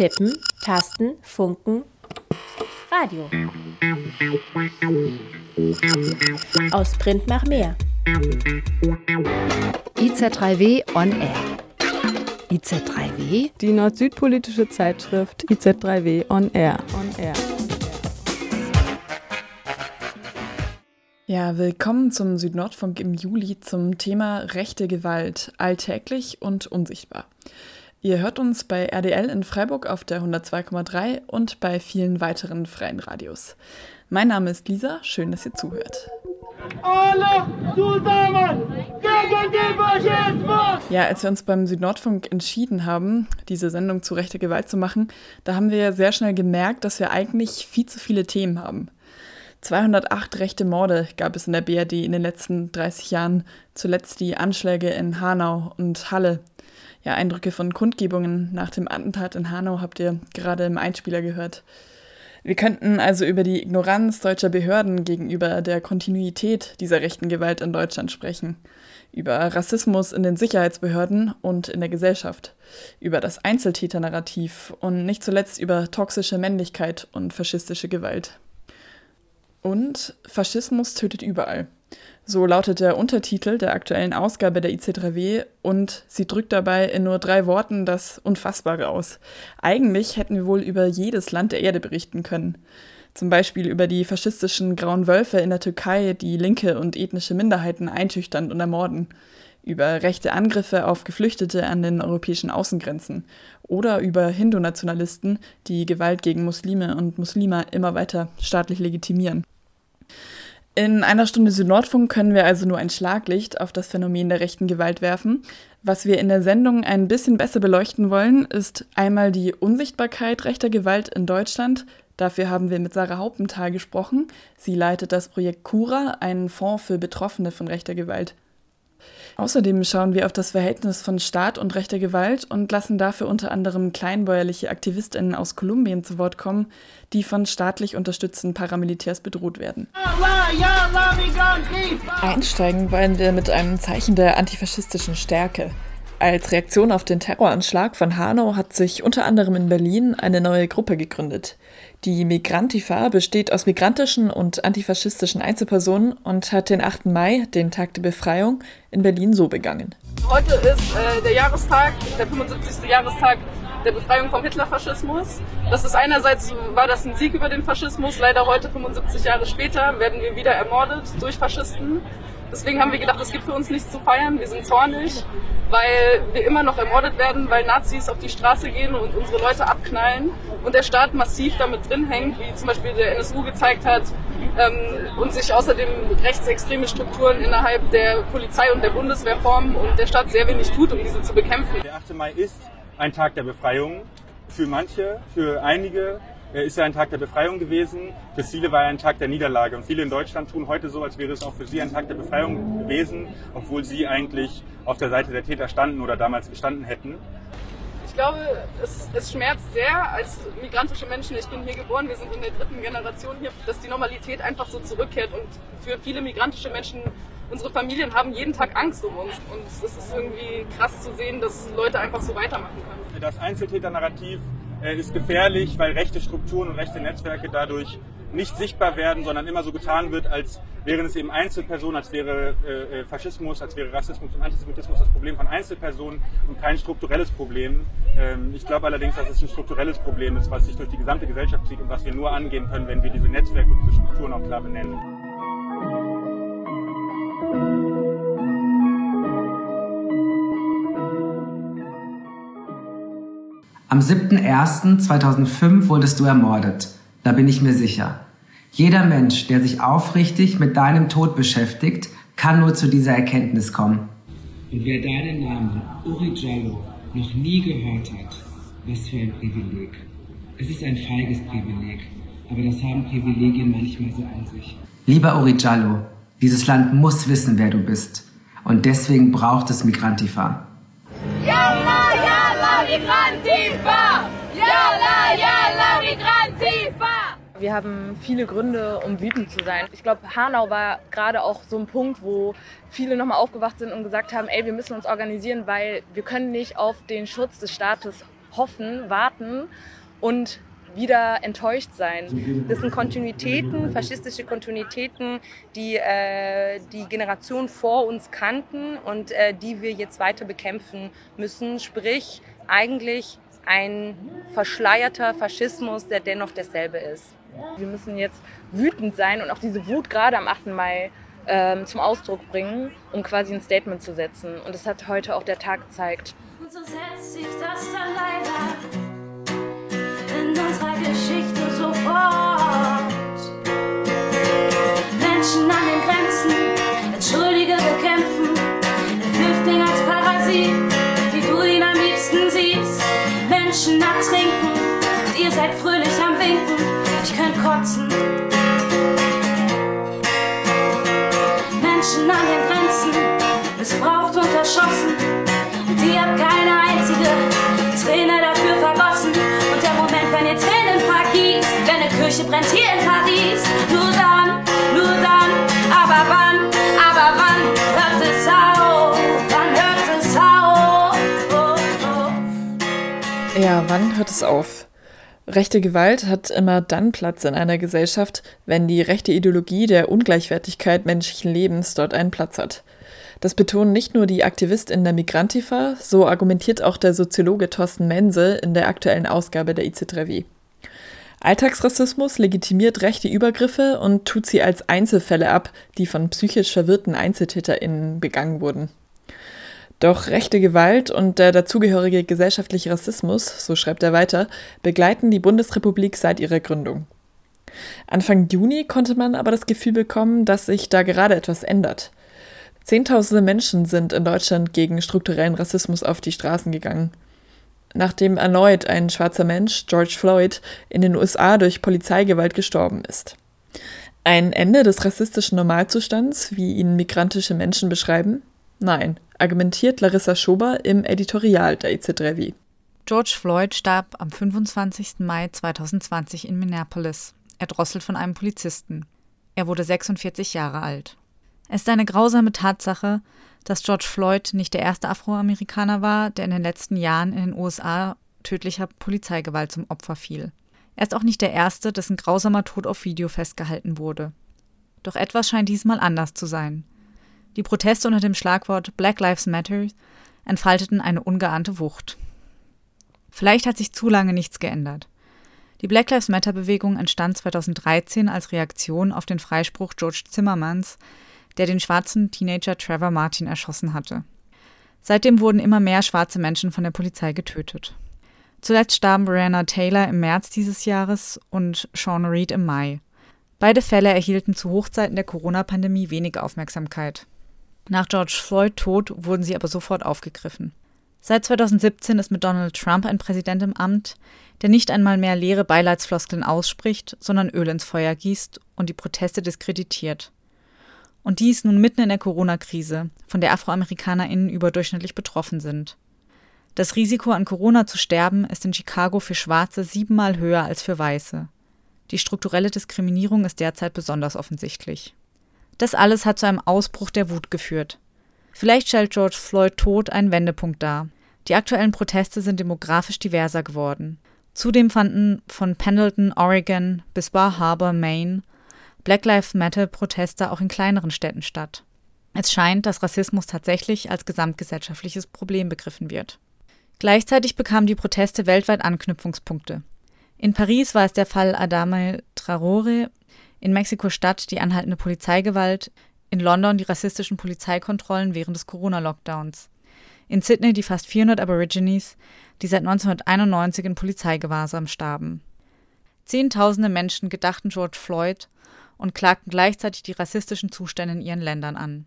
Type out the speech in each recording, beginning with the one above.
Tippen, Tasten, Funken, Radio. Aus Print nach mehr. IZ3W on Air. IZ3W? Die nord-süd-politische Zeitschrift IZ3W on Air. On Air. Ja, willkommen zum Südnordfunk im Juli zum Thema rechte Gewalt, alltäglich und unsichtbar. Ihr hört uns bei RDL in Freiburg auf der 102,3 und bei vielen weiteren freien Radios. Mein Name ist Lisa, schön, dass ihr zuhört. Alle zusammen gegen den Faschismus! Ja, als wir uns beim Südnordfunk entschieden haben, diese Sendung zu rechter Gewalt zu machen, da haben wir sehr schnell gemerkt, dass wir eigentlich viel zu viele Themen haben. 208 rechte Morde gab es in der BRD in den letzten 30 Jahren, zuletzt die Anschläge in Hanau und Halle. Ja, Eindrücke von Kundgebungen nach dem Attentat in Hanau habt ihr gerade im Einspieler gehört. Wir könnten also über die Ignoranz deutscher Behörden gegenüber der Kontinuität dieser rechten Gewalt in Deutschland sprechen, über Rassismus in den Sicherheitsbehörden und in der Gesellschaft, über das Einzeltäternarrativ und nicht zuletzt über toxische Männlichkeit und faschistische Gewalt. Und Faschismus tötet überall. So lautet der Untertitel der aktuellen Ausgabe der IC3W und sie drückt dabei in nur drei Worten das Unfassbare aus. Eigentlich hätten wir wohl über jedes Land der Erde berichten können. Zum Beispiel über die faschistischen grauen Wölfe in der Türkei, die linke und ethnische Minderheiten einschüchtern und ermorden. Über rechte Angriffe auf Geflüchtete an den europäischen Außengrenzen. Oder über Hindu-Nationalisten, die Gewalt gegen Muslime und Muslime immer weiter staatlich legitimieren. In einer Stunde Südnordfunk können wir also nur ein Schlaglicht auf das Phänomen der rechten Gewalt werfen. Was wir in der Sendung ein bisschen besser beleuchten wollen, ist einmal die Unsichtbarkeit rechter Gewalt in Deutschland. Dafür haben wir mit Sarah Hauptenthal gesprochen. Sie leitet das Projekt Cura, einen Fonds für Betroffene von rechter Gewalt. Außerdem schauen wir auf das Verhältnis von Staat und rechter Gewalt und lassen dafür unter anderem kleinbäuerliche Aktivistinnen aus Kolumbien zu Wort kommen, die von staatlich unterstützten Paramilitärs bedroht werden. Einsteigen wollen wir mit einem Zeichen der antifaschistischen Stärke. Als Reaktion auf den Terroranschlag von Hanau hat sich unter anderem in Berlin eine neue Gruppe gegründet. Die Migrantifa besteht aus migrantischen und antifaschistischen Einzelpersonen und hat den 8. Mai, den Tag der Befreiung, in Berlin so begangen. Heute ist äh, der Jahrestag, der 75. Jahrestag der Befreiung vom Hitlerfaschismus. Das ist einerseits war das ein Sieg über den Faschismus. Leider heute, 75 Jahre später, werden wir wieder ermordet durch Faschisten. Deswegen haben wir gedacht, es gibt für uns nichts zu feiern. Wir sind zornig, weil wir immer noch ermordet werden, weil Nazis auf die Straße gehen und unsere Leute abknallen und der Staat massiv damit drin hängt, wie zum Beispiel der NSU gezeigt hat, ähm, und sich außerdem rechtsextreme Strukturen innerhalb der Polizei und der Bundeswehr formen und der Staat sehr wenig tut, um diese zu bekämpfen. Der 8. Mai ist ein Tag der Befreiung. Für manche, für einige ist er ein Tag der Befreiung gewesen. Für viele war er ein Tag der Niederlage. Und viele in Deutschland tun heute so, als wäre es auch für sie ein Tag der Befreiung gewesen, obwohl sie eigentlich auf der Seite der Täter standen oder damals gestanden hätten. Ich glaube, es, es schmerzt sehr als migrantische Menschen. Ich bin hier geboren, wir sind in der dritten Generation hier, dass die Normalität einfach so zurückkehrt. Und für viele migrantische Menschen unsere Familien haben jeden Tag Angst um uns. Und es ist irgendwie krass zu sehen, dass Leute einfach so weitermachen können. Das Einzeltäter-Narrativ äh, ist gefährlich, weil rechte Strukturen und rechte Netzwerke dadurch nicht sichtbar werden, sondern immer so getan wird, als wären es eben Einzelpersonen, als wäre äh, äh, Faschismus, als wäre Rassismus und Antisemitismus das Problem von Einzelpersonen und kein strukturelles Problem. Ähm, ich glaube allerdings, dass es ein strukturelles Problem ist, was sich durch die gesamte Gesellschaft zieht und was wir nur angehen können, wenn wir diese Netzwerke und diese Strukturen auch klar benennen. Am 7.01.2005 wurdest du ermordet. Da bin ich mir sicher. Jeder Mensch, der sich aufrichtig mit deinem Tod beschäftigt, kann nur zu dieser Erkenntnis kommen. Und wer deinen Namen Uri Jallo noch nie gehört hat, was für ein Privileg. Es ist ein feiges Privileg, aber das haben Privilegien manchmal so an sich. Lieber Uri Jallo, dieses Land muss wissen, wer du bist. Und deswegen braucht es Migrantifa. Yalla, yalla, Migrantifa! Yalla, yalla, Migrantifa! Wir haben viele Gründe, um wütend zu sein. Ich glaube, Hanau war gerade auch so ein Punkt, wo viele nochmal aufgewacht sind und gesagt haben, ey, wir müssen uns organisieren, weil wir können nicht auf den Schutz des Staates hoffen, warten und wieder enttäuscht sein. Das sind Kontinuitäten, faschistische Kontinuitäten, die äh, die Generation vor uns kannten und äh, die wir jetzt weiter bekämpfen müssen. Sprich, eigentlich ein verschleierter Faschismus, der dennoch derselbe ist. Wir müssen jetzt wütend sein und auch diese Wut gerade am 8. Mai ähm, zum Ausdruck bringen, um quasi ein Statement zu setzen. Und das hat heute auch der Tag gezeigt. Und so setzt sich das dann leider wann hört es auf? Rechte Gewalt hat immer dann Platz in einer Gesellschaft, wenn die rechte Ideologie der Ungleichwertigkeit menschlichen Lebens dort einen Platz hat. Das betonen nicht nur die Aktivistin der Migrantifa, so argumentiert auch der Soziologe Thorsten Mense in der aktuellen Ausgabe der IC3W. Alltagsrassismus legitimiert rechte Übergriffe und tut sie als Einzelfälle ab, die von psychisch verwirrten EinzeltäterInnen begangen wurden. Doch rechte Gewalt und der dazugehörige gesellschaftliche Rassismus, so schreibt er weiter, begleiten die Bundesrepublik seit ihrer Gründung. Anfang Juni konnte man aber das Gefühl bekommen, dass sich da gerade etwas ändert. Zehntausende Menschen sind in Deutschland gegen strukturellen Rassismus auf die Straßen gegangen. Nachdem erneut ein schwarzer Mensch, George Floyd, in den USA durch Polizeigewalt gestorben ist. Ein Ende des rassistischen Normalzustands, wie ihn migrantische Menschen beschreiben? Nein, argumentiert Larissa Schober im Editorial der EZ3W. George Floyd starb am 25. Mai 2020 in Minneapolis, erdrosselt von einem Polizisten. Er wurde 46 Jahre alt. Es ist eine grausame Tatsache, dass George Floyd nicht der erste Afroamerikaner war, der in den letzten Jahren in den USA tödlicher Polizeigewalt zum Opfer fiel. Er ist auch nicht der erste, dessen grausamer Tod auf Video festgehalten wurde. Doch etwas scheint diesmal anders zu sein. Die Proteste unter dem Schlagwort Black Lives Matter entfalteten eine ungeahnte Wucht. Vielleicht hat sich zu lange nichts geändert. Die Black Lives Matter Bewegung entstand 2013 als Reaktion auf den Freispruch George Zimmermans, der den schwarzen Teenager Trevor Martin erschossen hatte. Seitdem wurden immer mehr schwarze Menschen von der Polizei getötet. Zuletzt starben Brianna Taylor im März dieses Jahres und Sean Reed im Mai. Beide Fälle erhielten zu Hochzeiten der Corona-Pandemie wenig Aufmerksamkeit. Nach George Floyd Tod wurden sie aber sofort aufgegriffen. Seit 2017 ist mit Donald Trump ein Präsident im Amt, der nicht einmal mehr leere Beileidsfloskeln ausspricht, sondern Öl ins Feuer gießt und die Proteste diskreditiert. Und dies nun mitten in der Corona-Krise, von der AfroamerikanerInnen überdurchschnittlich betroffen sind. Das Risiko, an Corona zu sterben, ist in Chicago für Schwarze siebenmal höher als für Weiße. Die strukturelle Diskriminierung ist derzeit besonders offensichtlich. Das alles hat zu einem Ausbruch der Wut geführt. Vielleicht stellt George Floyd Tod einen Wendepunkt dar. Die aktuellen Proteste sind demografisch diverser geworden. Zudem fanden von Pendleton, Oregon bis Bar Harbor, Maine, Black Lives Matter Proteste auch in kleineren Städten statt. Es scheint, dass Rassismus tatsächlich als gesamtgesellschaftliches Problem begriffen wird. Gleichzeitig bekamen die Proteste weltweit Anknüpfungspunkte. In Paris war es der Fall Adame Traore, in Mexiko-Stadt die anhaltende Polizeigewalt, in London die rassistischen Polizeikontrollen während des Corona-Lockdowns, in Sydney die fast 400 Aborigines, die seit 1991 in Polizeigewahrsam starben. Zehntausende Menschen gedachten George Floyd und klagten gleichzeitig die rassistischen Zustände in ihren Ländern an.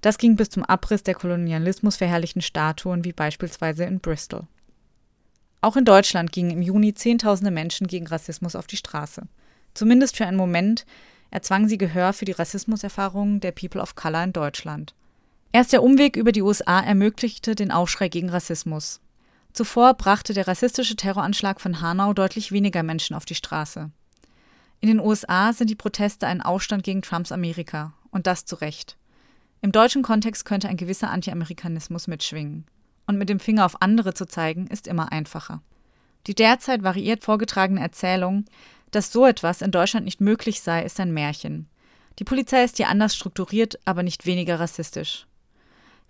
Das ging bis zum Abriss der Kolonialismus verherrlichten Statuen wie beispielsweise in Bristol. Auch in Deutschland gingen im Juni Zehntausende Menschen gegen Rassismus auf die Straße. Zumindest für einen Moment erzwang sie Gehör für die Rassismuserfahrungen der People of Color in Deutschland. Erst der Umweg über die USA ermöglichte den Aufschrei gegen Rassismus. Zuvor brachte der rassistische Terroranschlag von Hanau deutlich weniger Menschen auf die Straße. In den USA sind die Proteste ein Aufstand gegen Trumps Amerika, und das zu Recht. Im deutschen Kontext könnte ein gewisser Anti-Amerikanismus mitschwingen. und mit dem Finger auf andere zu zeigen, ist immer einfacher. Die derzeit variiert vorgetragene Erzählung, dass so etwas in Deutschland nicht möglich sei, ist ein Märchen. Die Polizei ist hier anders strukturiert, aber nicht weniger rassistisch.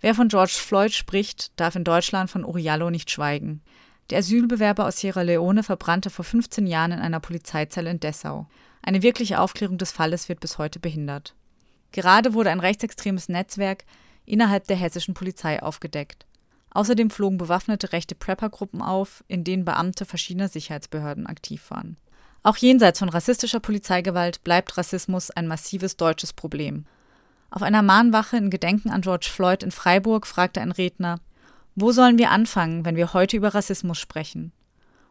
Wer von George Floyd spricht, darf in Deutschland von Uriallo nicht schweigen. Der Asylbewerber aus Sierra Leone verbrannte vor 15 Jahren in einer Polizeizelle in Dessau. Eine wirkliche Aufklärung des Falles wird bis heute behindert. Gerade wurde ein rechtsextremes Netzwerk innerhalb der hessischen Polizei aufgedeckt. Außerdem flogen bewaffnete rechte Prepper-Gruppen auf, in denen Beamte verschiedener Sicherheitsbehörden aktiv waren. Auch jenseits von rassistischer Polizeigewalt bleibt Rassismus ein massives deutsches Problem. Auf einer Mahnwache in Gedenken an George Floyd in Freiburg fragte ein Redner, wo sollen wir anfangen, wenn wir heute über Rassismus sprechen?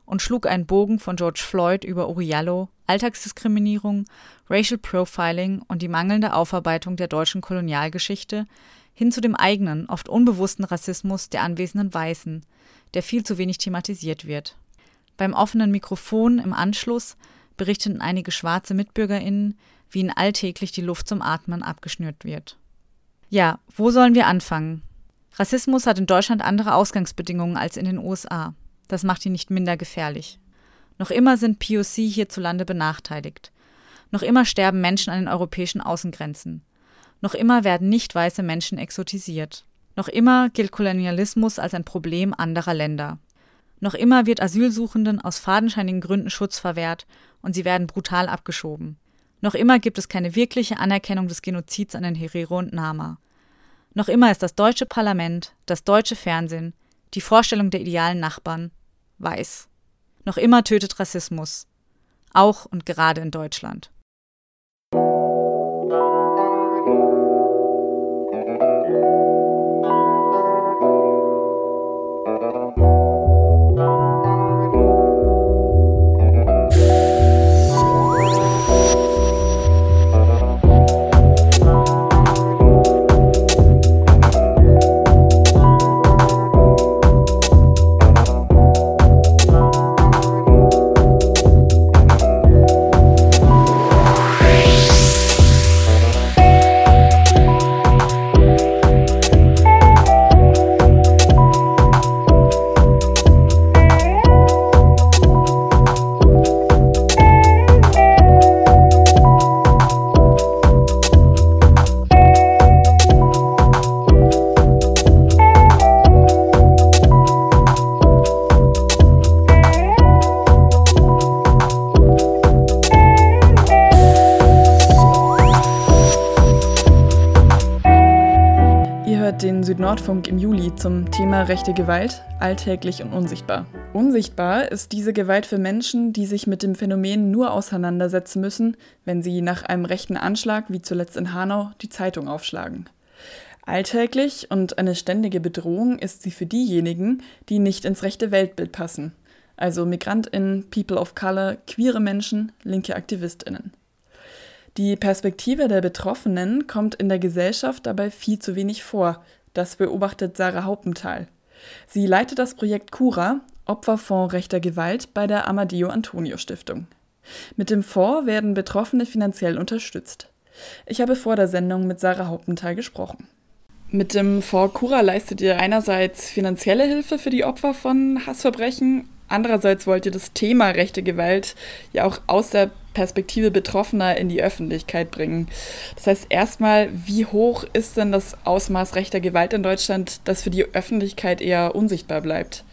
Und schlug einen Bogen von George Floyd über Uriallo, Alltagsdiskriminierung, Racial Profiling und die mangelnde Aufarbeitung der deutschen Kolonialgeschichte hin zu dem eigenen, oft unbewussten Rassismus der anwesenden Weißen, der viel zu wenig thematisiert wird. Beim offenen Mikrofon im Anschluss berichteten einige schwarze MitbürgerInnen, wie ihnen alltäglich die Luft zum Atmen abgeschnürt wird. Ja, wo sollen wir anfangen? Rassismus hat in Deutschland andere Ausgangsbedingungen als in den USA. Das macht ihn nicht minder gefährlich. Noch immer sind POC hierzulande benachteiligt. Noch immer sterben Menschen an den europäischen Außengrenzen. Noch immer werden nicht weiße Menschen exotisiert. Noch immer gilt Kolonialismus als ein Problem anderer Länder. Noch immer wird Asylsuchenden aus fadenscheinigen Gründen Schutz verwehrt und sie werden brutal abgeschoben. Noch immer gibt es keine wirkliche Anerkennung des Genozids an den Herero und Nama. Noch immer ist das deutsche Parlament, das deutsche Fernsehen, die Vorstellung der idealen Nachbarn weiß. Noch immer tötet Rassismus. Auch und gerade in Deutschland. Nordfunk im Juli zum Thema rechte Gewalt, alltäglich und unsichtbar. Unsichtbar ist diese Gewalt für Menschen, die sich mit dem Phänomen nur auseinandersetzen müssen, wenn sie nach einem rechten Anschlag, wie zuletzt in Hanau, die Zeitung aufschlagen. Alltäglich und eine ständige Bedrohung ist sie für diejenigen, die nicht ins rechte Weltbild passen, also Migrantinnen, People of Color, queere Menschen, linke Aktivistinnen. Die Perspektive der Betroffenen kommt in der Gesellschaft dabei viel zu wenig vor, das beobachtet Sarah Haupenthal. Sie leitet das Projekt Cura, Opferfonds rechter Gewalt bei der Amadeo Antonio Stiftung. Mit dem Fonds werden Betroffene finanziell unterstützt. Ich habe vor der Sendung mit Sarah Haupenthal gesprochen. Mit dem Fonds Cura leistet ihr einerseits finanzielle Hilfe für die Opfer von Hassverbrechen, andererseits wollt ihr das Thema rechte Gewalt ja auch aus der Perspektive Betroffener in die Öffentlichkeit bringen. Das heißt erstmal, wie hoch ist denn das Ausmaß rechter Gewalt in Deutschland, das für die Öffentlichkeit eher unsichtbar bleibt?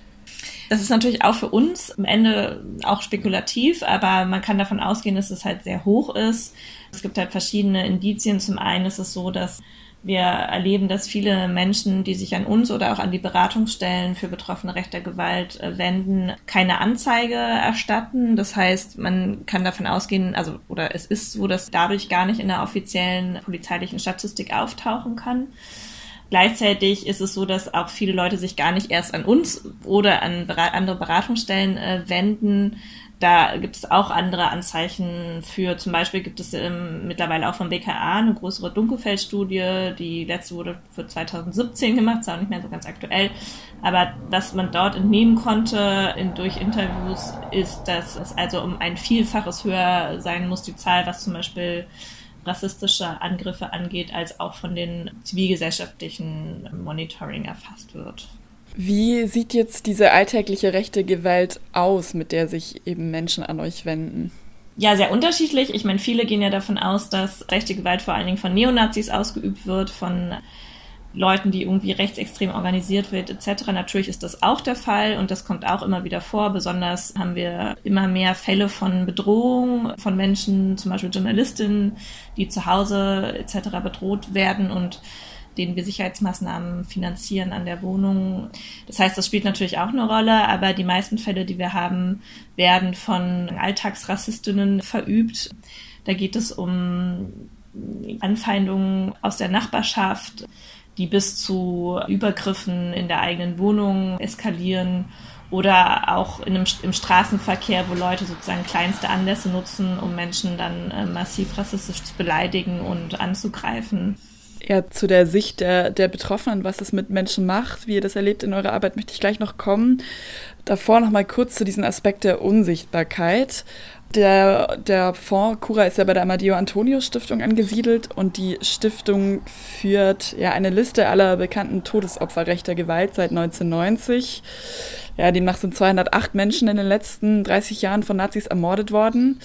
Das ist natürlich auch für uns am Ende auch spekulativ, aber man kann davon ausgehen, dass es halt sehr hoch ist. Es gibt halt verschiedene Indizien. Zum einen ist es so, dass wir erleben, dass viele Menschen, die sich an uns oder auch an die Beratungsstellen für Betroffene rechter Gewalt äh, wenden, keine Anzeige erstatten. Das heißt, man kann davon ausgehen, also oder es ist so, dass dadurch gar nicht in der offiziellen polizeilichen Statistik auftauchen kann. Gleichzeitig ist es so, dass auch viele Leute sich gar nicht erst an uns oder an andere Beratungsstellen äh, wenden, da gibt es auch andere Anzeichen für. Zum Beispiel gibt es ähm, mittlerweile auch vom BKA eine größere Dunkelfeldstudie. Die letzte wurde für 2017 gemacht, ist auch nicht mehr so ganz aktuell. Aber was man dort entnehmen konnte in, durch Interviews, ist, dass es also um ein Vielfaches höher sein muss, die Zahl, was zum Beispiel rassistische Angriffe angeht, als auch von den zivilgesellschaftlichen Monitoring erfasst wird. Wie sieht jetzt diese alltägliche rechte Gewalt aus, mit der sich eben Menschen an euch wenden? Ja, sehr unterschiedlich. Ich meine, viele gehen ja davon aus, dass rechte Gewalt vor allen Dingen von Neonazis ausgeübt wird, von Leuten, die irgendwie rechtsextrem organisiert wird, etc. Natürlich ist das auch der Fall und das kommt auch immer wieder vor. Besonders haben wir immer mehr Fälle von Bedrohung von Menschen, zum Beispiel Journalistinnen, die zu Hause etc. bedroht werden und denen wir Sicherheitsmaßnahmen finanzieren an der Wohnung. Das heißt, das spielt natürlich auch eine Rolle, aber die meisten Fälle, die wir haben, werden von Alltagsrassistinnen verübt. Da geht es um Anfeindungen aus der Nachbarschaft, die bis zu Übergriffen in der eigenen Wohnung eskalieren oder auch in einem, im Straßenverkehr, wo Leute sozusagen kleinste Anlässe nutzen, um Menschen dann äh, massiv rassistisch zu beleidigen und anzugreifen. Ja, zu der Sicht der, der Betroffenen, was es mit Menschen macht, wie ihr das erlebt in eurer Arbeit, möchte ich gleich noch kommen. Davor noch mal kurz zu diesem Aspekt der Unsichtbarkeit. Der, der Fonds Cura ist ja bei der Amadeo Antonio Stiftung angesiedelt und die Stiftung führt ja eine Liste aller bekannten Todesopfer rechter Gewalt seit 1990. Ja, demnach sind 208 Menschen in den letzten 30 Jahren von Nazis ermordet worden.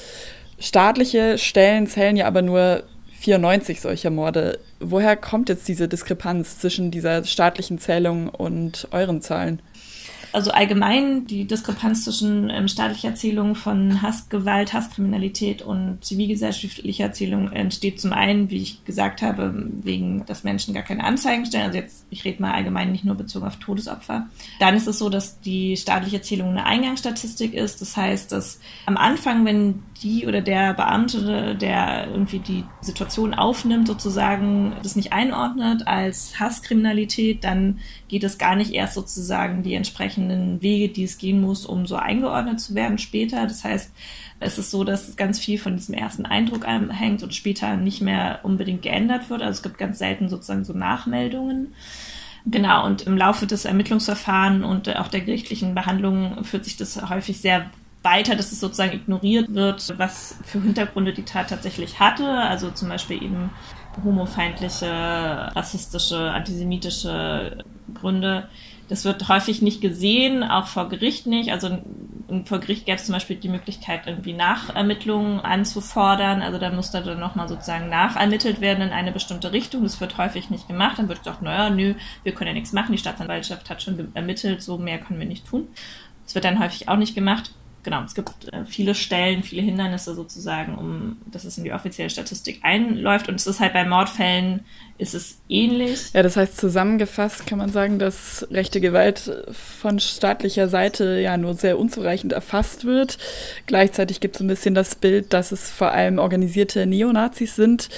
Staatliche Stellen zählen ja aber nur 94 solcher Morde. Woher kommt jetzt diese Diskrepanz zwischen dieser staatlichen Zählung und euren Zahlen? Also allgemein die Diskrepanz zwischen ähm, staatlicher Erzählung von Hassgewalt, Hasskriminalität und zivilgesellschaftlicher Erzählung entsteht zum einen, wie ich gesagt habe, wegen, dass Menschen gar keine Anzeigen stellen. Also jetzt, ich rede mal allgemein nicht nur bezogen auf Todesopfer. Dann ist es so, dass die staatliche Erzählung eine Eingangsstatistik ist. Das heißt, dass am Anfang, wenn die oder der Beamte, der irgendwie die Situation aufnimmt, sozusagen das nicht einordnet als Hasskriminalität, dann geht es gar nicht erst sozusagen die entsprechenden Wege, die es gehen muss, um so eingeordnet zu werden später. Das heißt, es ist so, dass ganz viel von diesem ersten Eindruck hängt und später nicht mehr unbedingt geändert wird. Also es gibt ganz selten sozusagen so Nachmeldungen. Genau, und im Laufe des Ermittlungsverfahrens und auch der gerichtlichen Behandlung führt sich das häufig sehr weiter, dass es sozusagen ignoriert wird, was für Hintergründe die Tat tatsächlich hatte. Also zum Beispiel eben homofeindliche, rassistische, antisemitische Gründe. Das wird häufig nicht gesehen, auch vor Gericht nicht. Also vor Gericht gäbe es zum Beispiel die Möglichkeit, irgendwie Nachermittlungen anzufordern. Also da muss da dann nochmal sozusagen nachermittelt werden in eine bestimmte Richtung. Das wird häufig nicht gemacht. Dann wird gesagt, naja, nö, wir können ja nichts machen. Die Staatsanwaltschaft hat schon ermittelt, so mehr können wir nicht tun. Das wird dann häufig auch nicht gemacht genau, es gibt äh, viele Stellen, viele Hindernisse sozusagen, um dass es in die offizielle Statistik einläuft. Und es ist halt bei Mordfällen ist es ähnlich. Ja, das heißt zusammengefasst kann man sagen, dass rechte Gewalt von staatlicher Seite ja nur sehr unzureichend erfasst wird. Gleichzeitig gibt es ein bisschen das Bild, dass es vor allem organisierte Neonazis sind,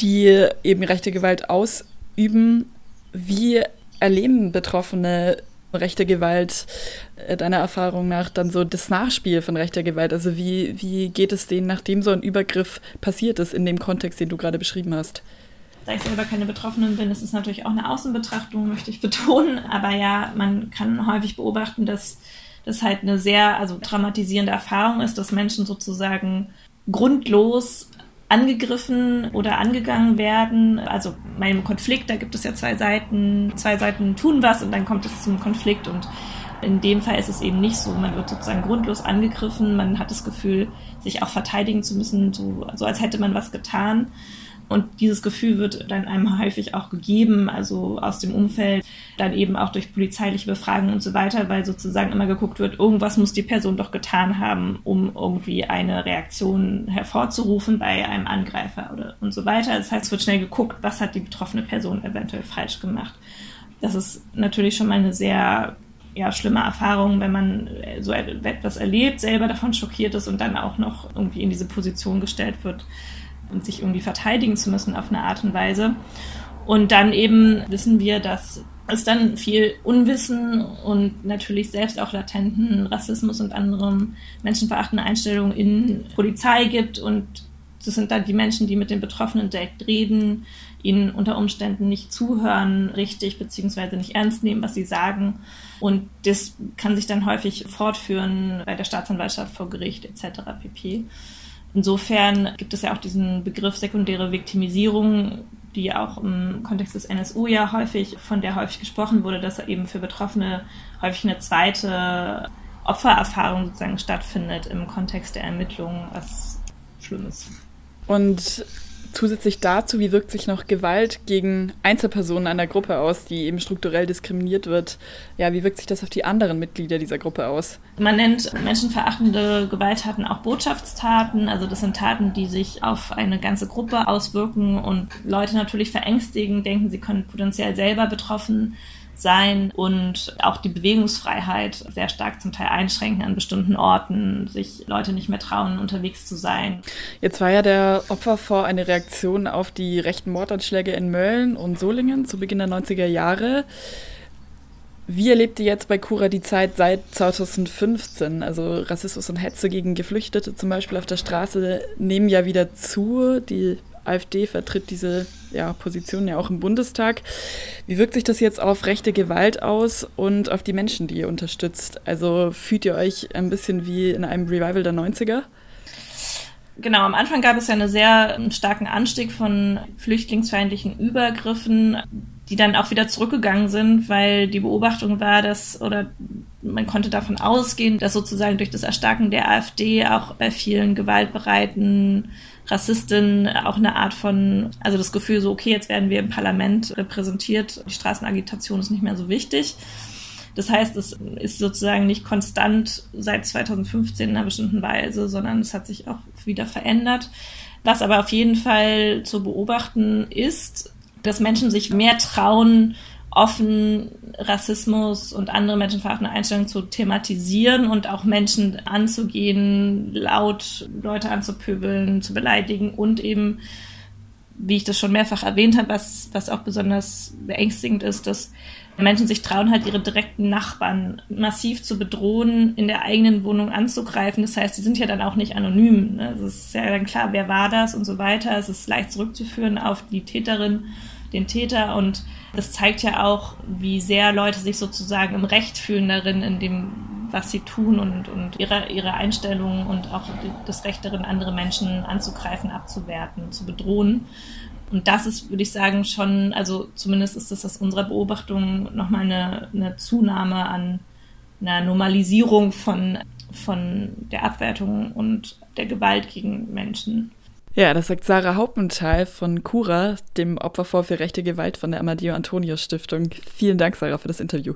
die eben rechte Gewalt ausüben. Wie erleben Betroffene rechte Gewalt äh, deiner Erfahrung nach dann so das Nachspiel von rechter Gewalt? Also wie, wie geht es denen, nachdem so ein Übergriff passiert ist, in dem Kontext, den du gerade beschrieben hast? Da ich selber keine Betroffenen bin, ist es natürlich auch eine Außenbetrachtung, möchte ich betonen. Aber ja, man kann häufig beobachten, dass das halt eine sehr also traumatisierende Erfahrung ist, dass Menschen sozusagen grundlos angegriffen oder angegangen werden. Also bei Konflikt, da gibt es ja zwei Seiten, zwei Seiten tun was und dann kommt es zum Konflikt und in dem Fall ist es eben nicht so. Man wird sozusagen grundlos angegriffen, man hat das Gefühl, sich auch verteidigen zu müssen, so, so als hätte man was getan. Und dieses Gefühl wird dann einem häufig auch gegeben, also aus dem Umfeld, dann eben auch durch polizeiliche Befragungen und so weiter, weil sozusagen immer geguckt wird, irgendwas muss die Person doch getan haben, um irgendwie eine Reaktion hervorzurufen bei einem Angreifer oder und so weiter. Das heißt, es wird schnell geguckt, was hat die betroffene Person eventuell falsch gemacht. Das ist natürlich schon mal eine sehr ja, schlimme Erfahrung, wenn man so etwas erlebt, selber davon schockiert ist und dann auch noch irgendwie in diese Position gestellt wird und sich irgendwie verteidigen zu müssen auf eine Art und Weise. Und dann eben wissen wir, dass es dann viel Unwissen und natürlich selbst auch latenten Rassismus und anderem menschenverachtende Einstellungen in Polizei gibt. Und das sind dann die Menschen, die mit den Betroffenen direkt reden, ihnen unter Umständen nicht zuhören richtig, beziehungsweise nicht ernst nehmen, was sie sagen. Und das kann sich dann häufig fortführen bei der Staatsanwaltschaft vor Gericht etc. pp. Insofern gibt es ja auch diesen Begriff sekundäre Viktimisierung, die auch im Kontext des NSU ja häufig, von der häufig gesprochen wurde, dass eben für Betroffene häufig eine zweite Opfererfahrung sozusagen stattfindet im Kontext der Ermittlungen, was schlimm ist. Und zusätzlich dazu, wie wirkt sich noch Gewalt gegen Einzelpersonen einer Gruppe aus, die eben strukturell diskriminiert wird? Ja, wie wirkt sich das auf die anderen Mitglieder dieser Gruppe aus? Man nennt menschenverachtende Gewalttaten auch Botschaftstaten. Also das sind Taten, die sich auf eine ganze Gruppe auswirken und Leute natürlich verängstigen, denken, sie können potenziell selber betroffen sein und auch die Bewegungsfreiheit sehr stark zum Teil einschränken an bestimmten Orten, sich Leute nicht mehr trauen, unterwegs zu sein. Jetzt war ja der Opferfonds eine Reaktion auf die rechten Mordanschläge in Mölln und Solingen zu Beginn der 90er Jahre. Wie erlebt ihr jetzt bei Cura die Zeit seit 2015? Also Rassismus und Hetze gegen Geflüchtete zum Beispiel auf der Straße nehmen ja wieder zu. Die AfD vertritt diese ja, Position ja auch im Bundestag. Wie wirkt sich das jetzt auf rechte Gewalt aus und auf die Menschen, die ihr unterstützt? Also fühlt ihr euch ein bisschen wie in einem Revival der 90er? Genau, am Anfang gab es ja einen sehr starken Anstieg von flüchtlingsfeindlichen Übergriffen, die dann auch wieder zurückgegangen sind, weil die Beobachtung war, dass, oder man konnte davon ausgehen, dass sozusagen durch das Erstarken der AfD auch bei vielen gewaltbereiten Rassistin auch eine Art von, also das Gefühl so, okay, jetzt werden wir im Parlament repräsentiert, die Straßenagitation ist nicht mehr so wichtig. Das heißt, es ist sozusagen nicht konstant seit 2015 in einer bestimmten Weise, sondern es hat sich auch wieder verändert. Was aber auf jeden Fall zu beobachten ist, dass Menschen sich mehr trauen, offen Rassismus und andere menschenverachtende Einstellungen zu thematisieren und auch Menschen anzugehen, laut Leute anzupöbeln, zu beleidigen und eben, wie ich das schon mehrfach erwähnt habe, was, was auch besonders beängstigend ist, dass Menschen sich trauen, halt ihre direkten Nachbarn massiv zu bedrohen, in der eigenen Wohnung anzugreifen. Das heißt, die sind ja dann auch nicht anonym. Ne? Es ist ja dann klar, wer war das und so weiter. Es ist leicht zurückzuführen auf die Täterin, den Täter und das zeigt ja auch, wie sehr Leute sich sozusagen im Recht fühlen darin, in dem, was sie tun und, und ihre, ihre Einstellungen und auch das Recht darin, andere Menschen anzugreifen, abzuwerten, zu bedrohen. Und das ist, würde ich sagen, schon, also zumindest ist das aus unserer Beobachtung nochmal eine, eine Zunahme an einer Normalisierung von, von der Abwertung und der Gewalt gegen Menschen. Ja, das sagt Sarah Hauptenthal von Cura, dem Opferfonds für rechte Gewalt von der Amadeo Antonio Stiftung. Vielen Dank, Sarah, für das Interview.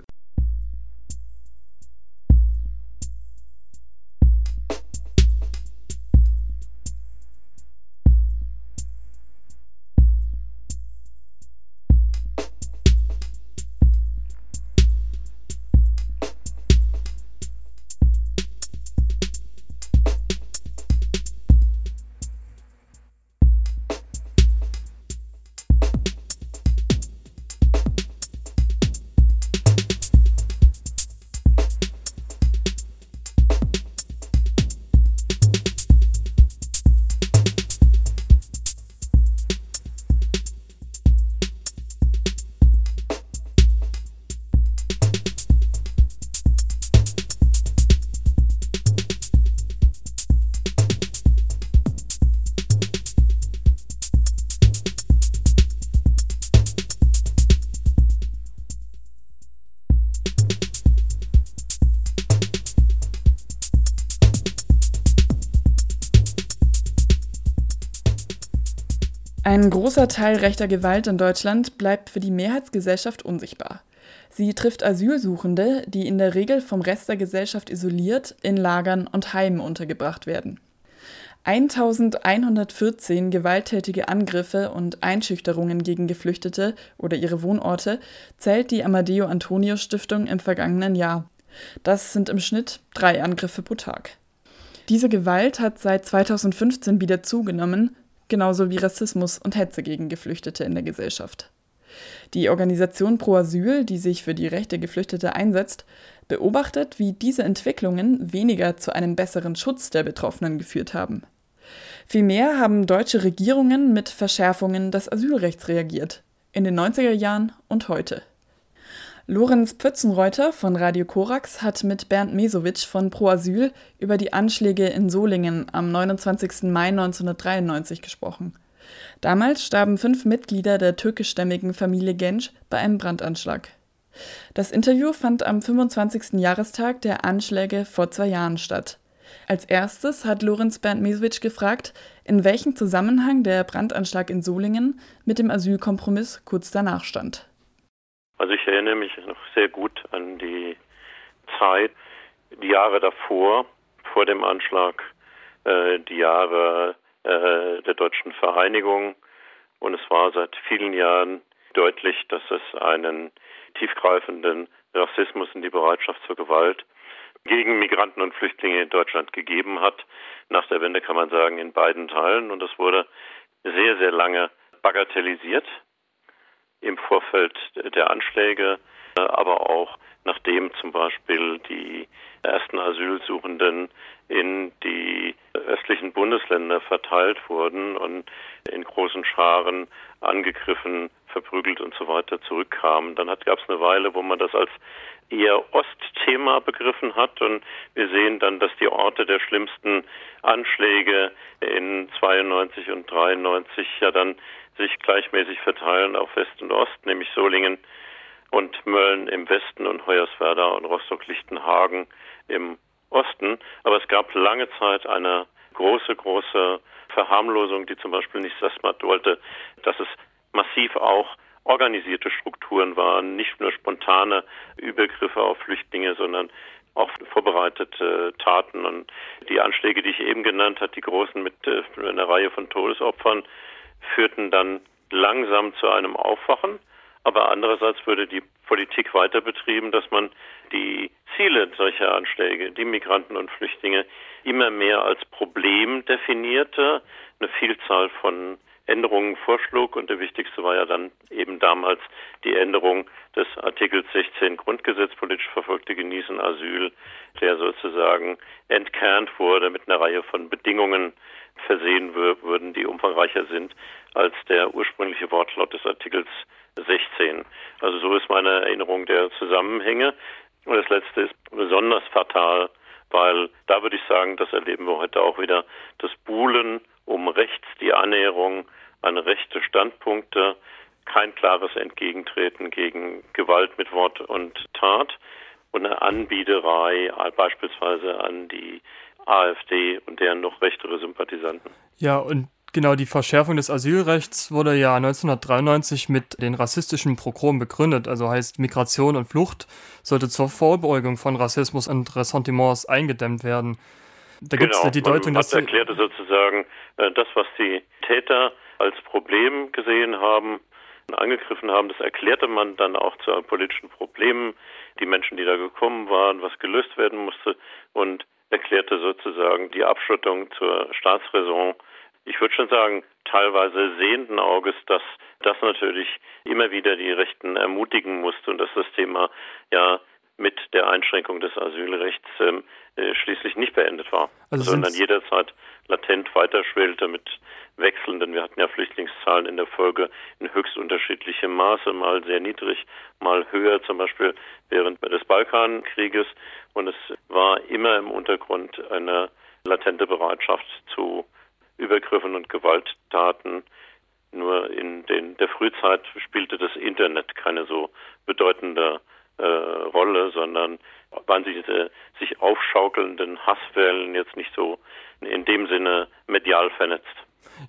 Großer Teil rechter Gewalt in Deutschland bleibt für die Mehrheitsgesellschaft unsichtbar. Sie trifft Asylsuchende, die in der Regel vom Rest der Gesellschaft isoliert in Lagern und Heimen untergebracht werden. 1114 gewalttätige Angriffe und Einschüchterungen gegen Geflüchtete oder ihre Wohnorte zählt die Amadeo Antonio Stiftung im vergangenen Jahr. Das sind im Schnitt drei Angriffe pro Tag. Diese Gewalt hat seit 2015 wieder zugenommen, genauso wie Rassismus und Hetze gegen Geflüchtete in der Gesellschaft. Die Organisation Pro Asyl, die sich für die Rechte Geflüchteter einsetzt, beobachtet, wie diese Entwicklungen weniger zu einem besseren Schutz der Betroffenen geführt haben. Vielmehr haben deutsche Regierungen mit Verschärfungen des Asylrechts reagiert, in den 90er Jahren und heute. Lorenz Pfützenreuter von Radio Korax hat mit Bernd Mesowitsch von Pro Asyl über die Anschläge in Solingen am 29. Mai 1993 gesprochen. Damals starben fünf Mitglieder der türkischstämmigen Familie Genç bei einem Brandanschlag. Das Interview fand am 25. Jahrestag der Anschläge vor zwei Jahren statt. Als erstes hat Lorenz Bernd Meswitsch gefragt, in welchem Zusammenhang der Brandanschlag in Solingen mit dem Asylkompromiss kurz danach stand. Also ich erinnere mich noch sehr gut an die Zeit, die Jahre davor, vor dem Anschlag, äh, die Jahre äh, der deutschen Vereinigung. Und es war seit vielen Jahren deutlich, dass es einen tiefgreifenden Rassismus und die Bereitschaft zur Gewalt gegen Migranten und Flüchtlinge in Deutschland gegeben hat. Nach der Wende kann man sagen, in beiden Teilen. Und es wurde sehr, sehr lange bagatellisiert im Vorfeld der Anschläge, aber auch nachdem zum Beispiel die ersten Asylsuchenden in die östlichen Bundesländer verteilt wurden und in großen Scharen angegriffen, verprügelt und so weiter zurückkamen. Dann gab es eine Weile, wo man das als eher Ostthema begriffen hat und wir sehen dann, dass die Orte der schlimmsten Anschläge in 92 und 93 ja dann sich gleichmäßig verteilen auf West und Ost, nämlich Solingen und Mölln im Westen und Hoyerswerda und Rostock-Lichtenhagen im Osten. Aber es gab lange Zeit eine große, große Verharmlosung, die zum Beispiel nicht Sassmat wollte, dass es massiv auch organisierte Strukturen waren, nicht nur spontane Übergriffe auf Flüchtlinge, sondern auch vorbereitete Taten. Und die Anschläge, die ich eben genannt habe, die großen mit äh, einer Reihe von Todesopfern, führten dann langsam zu einem Aufwachen. Aber andererseits würde die Politik weiter betrieben, dass man die Ziele solcher Anschläge, die Migranten und Flüchtlinge, immer mehr als Problem definierte. Eine Vielzahl von Änderungen vorschlug und der wichtigste war ja dann eben damals die Änderung des Artikels 16 Grundgesetz politisch Verfolgte genießen Asyl, der sozusagen entkernt wurde mit einer Reihe von Bedingungen versehen würden, die umfangreicher sind als der ursprüngliche Wortlaut des Artikels 16. Also so ist meine Erinnerung der Zusammenhänge. Und das letzte ist besonders fatal, weil da würde ich sagen, das erleben wir heute auch wieder, das Buhlen um rechts, die Annäherung an rechte Standpunkte, kein klares Entgegentreten gegen Gewalt mit Wort und Tat und eine Anbiederei beispielsweise an die AfD und deren noch rechtere Sympathisanten. Ja, und genau die Verschärfung des Asylrechts wurde ja 1993 mit den rassistischen Progromen begründet, also heißt Migration und Flucht sollte zur Vorbeugung von Rassismus und Ressentiments eingedämmt werden. Da gibt es genau, die Deutung, man dass erklärte sozusagen äh, das, was die Täter als Problem gesehen haben, angegriffen haben. Das erklärte man dann auch zu politischen Problemen, die Menschen, die da gekommen waren, was gelöst werden musste und erklärte sozusagen die Abschottung zur Staatsräson. Ich würde schon sagen, teilweise sehenden Auges, dass das natürlich immer wieder die Rechten ermutigen musste und dass das Thema ja mit der Einschränkung des Asylrechts ähm, äh, schließlich nicht beendet war, also sondern jederzeit latent weiterschwelte mit wechselnden. Wir hatten ja Flüchtlingszahlen in der Folge in höchst unterschiedlichem Maße, mal sehr niedrig, mal höher, zum Beispiel während des Balkankrieges. Und es war immer im Untergrund eine latente Bereitschaft zu Übergriffen und Gewalttaten. Nur in den, der Frühzeit spielte das Internet keine so bedeutende äh, Rolle, sondern waren diese sich aufschaukelnden Hasswellen jetzt nicht so in dem Sinne medial vernetzt.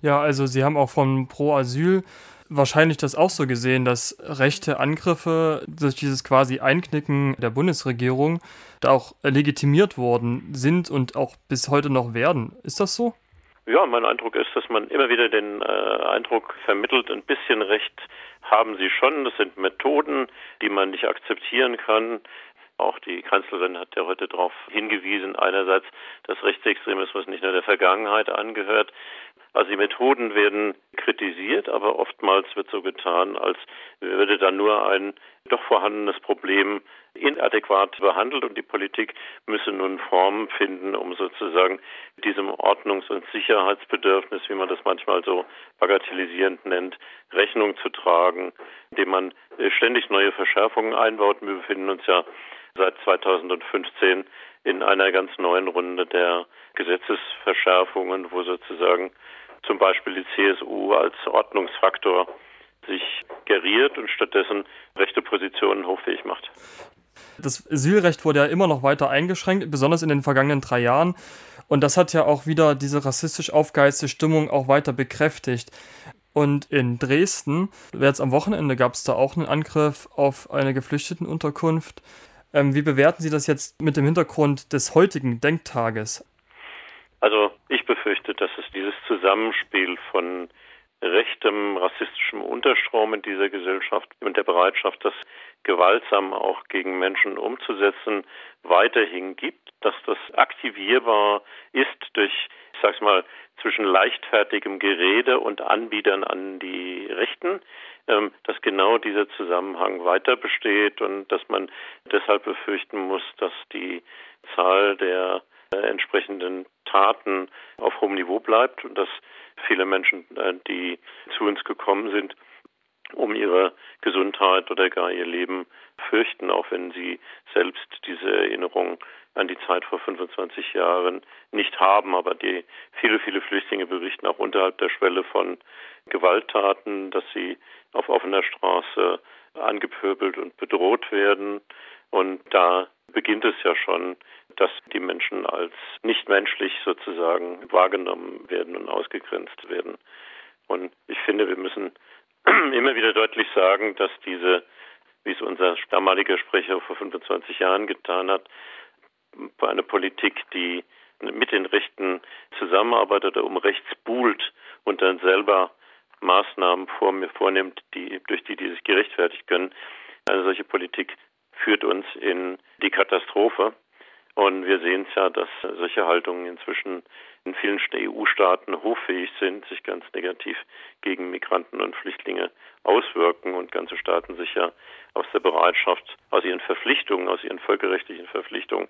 Ja, also Sie haben auch von Pro Asyl wahrscheinlich das auch so gesehen, dass rechte Angriffe durch dieses quasi Einknicken der Bundesregierung da auch legitimiert worden sind und auch bis heute noch werden. Ist das so? Ja, mein Eindruck ist, dass man immer wieder den äh, Eindruck vermittelt, ein bisschen Recht haben sie schon. Das sind Methoden, die man nicht akzeptieren kann. Auch die Kanzlerin hat ja heute darauf hingewiesen, einerseits, dass Rechtsextremismus nicht nur der Vergangenheit angehört. Also die Methoden werden kritisiert, aber oftmals wird so getan, als würde da nur ein doch vorhandenes Problem inadäquat behandelt und die Politik müsse nun Formen finden, um sozusagen diesem Ordnungs- und Sicherheitsbedürfnis, wie man das manchmal so bagatellisierend nennt, Rechnung zu tragen, indem man ständig neue Verschärfungen einbaut. Wir befinden uns ja seit 2015 in einer ganz neuen Runde der Gesetzesverschärfungen, wo sozusagen zum Beispiel die CSU als Ordnungsfaktor sich geriert und stattdessen rechte Positionen hochfähig macht. Das Asylrecht wurde ja immer noch weiter eingeschränkt, besonders in den vergangenen drei Jahren. Und das hat ja auch wieder diese rassistisch aufgeheizte Stimmung auch weiter bekräftigt. Und in Dresden, jetzt am Wochenende gab es da auch einen Angriff auf eine Geflüchtetenunterkunft. Ähm, wie bewerten Sie das jetzt mit dem Hintergrund des heutigen Denktages? Also ich befürchte, dass es dieses Zusammenspiel von rechtem, rassistischem Unterstrom in dieser Gesellschaft und der Bereitschaft, das gewaltsam auch gegen Menschen umzusetzen, weiterhin gibt, dass das aktivierbar ist durch, ich sag's mal, zwischen leichtfertigem Gerede und Anbietern an die Rechten, ähm, dass genau dieser Zusammenhang weiter besteht und dass man deshalb befürchten muss, dass die Zahl der entsprechenden Taten auf hohem Niveau bleibt und dass viele Menschen, äh, die zu uns gekommen sind, um ihre Gesundheit oder gar ihr Leben fürchten, auch wenn sie selbst diese Erinnerung an die Zeit vor 25 Jahren nicht haben. Aber die viele, viele Flüchtlinge berichten auch unterhalb der Schwelle von Gewalttaten, dass sie auf offener Straße angepöbelt und bedroht werden. Und da beginnt es ja schon, dass die Menschen als nicht menschlich sozusagen wahrgenommen werden und ausgegrenzt werden. Und ich finde, wir müssen immer wieder deutlich sagen, dass diese, wie es unser damaliger Sprecher vor 25 Jahren getan hat, eine Politik, die mit den Rechten zusammenarbeitet oder um rechts buhlt und dann selber Maßnahmen vor mir vornimmt, die, durch die die sich gerechtfertigt können. Eine solche Politik führt uns in die Katastrophe. Und wir sehen es ja, dass solche Haltungen inzwischen in vielen EU-Staaten hochfähig sind, sich ganz negativ gegen Migranten und Flüchtlinge auswirken und ganze Staaten sich ja aus der Bereitschaft, aus ihren Verpflichtungen, aus ihren völkerrechtlichen Verpflichtungen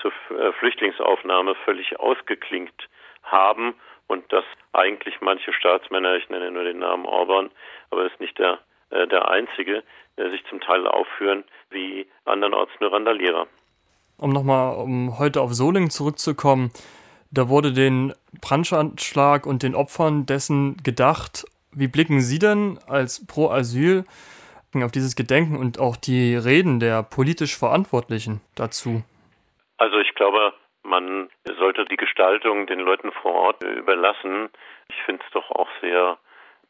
zur äh, Flüchtlingsaufnahme völlig ausgeklinkt haben und dass eigentlich manche Staatsmänner, ich nenne nur den Namen Orban, aber ist nicht der, äh, der einzige, äh, sich zum Teil aufführen wie andernorts nur Randalierer. Um nochmal um heute auf Solingen zurückzukommen, da wurde den Brandschlag und den Opfern dessen gedacht. Wie blicken Sie denn als Pro Asyl auf dieses Gedenken und auch die Reden der politisch Verantwortlichen dazu? Also ich glaube, man sollte die Gestaltung den Leuten vor Ort überlassen. Ich finde es doch auch sehr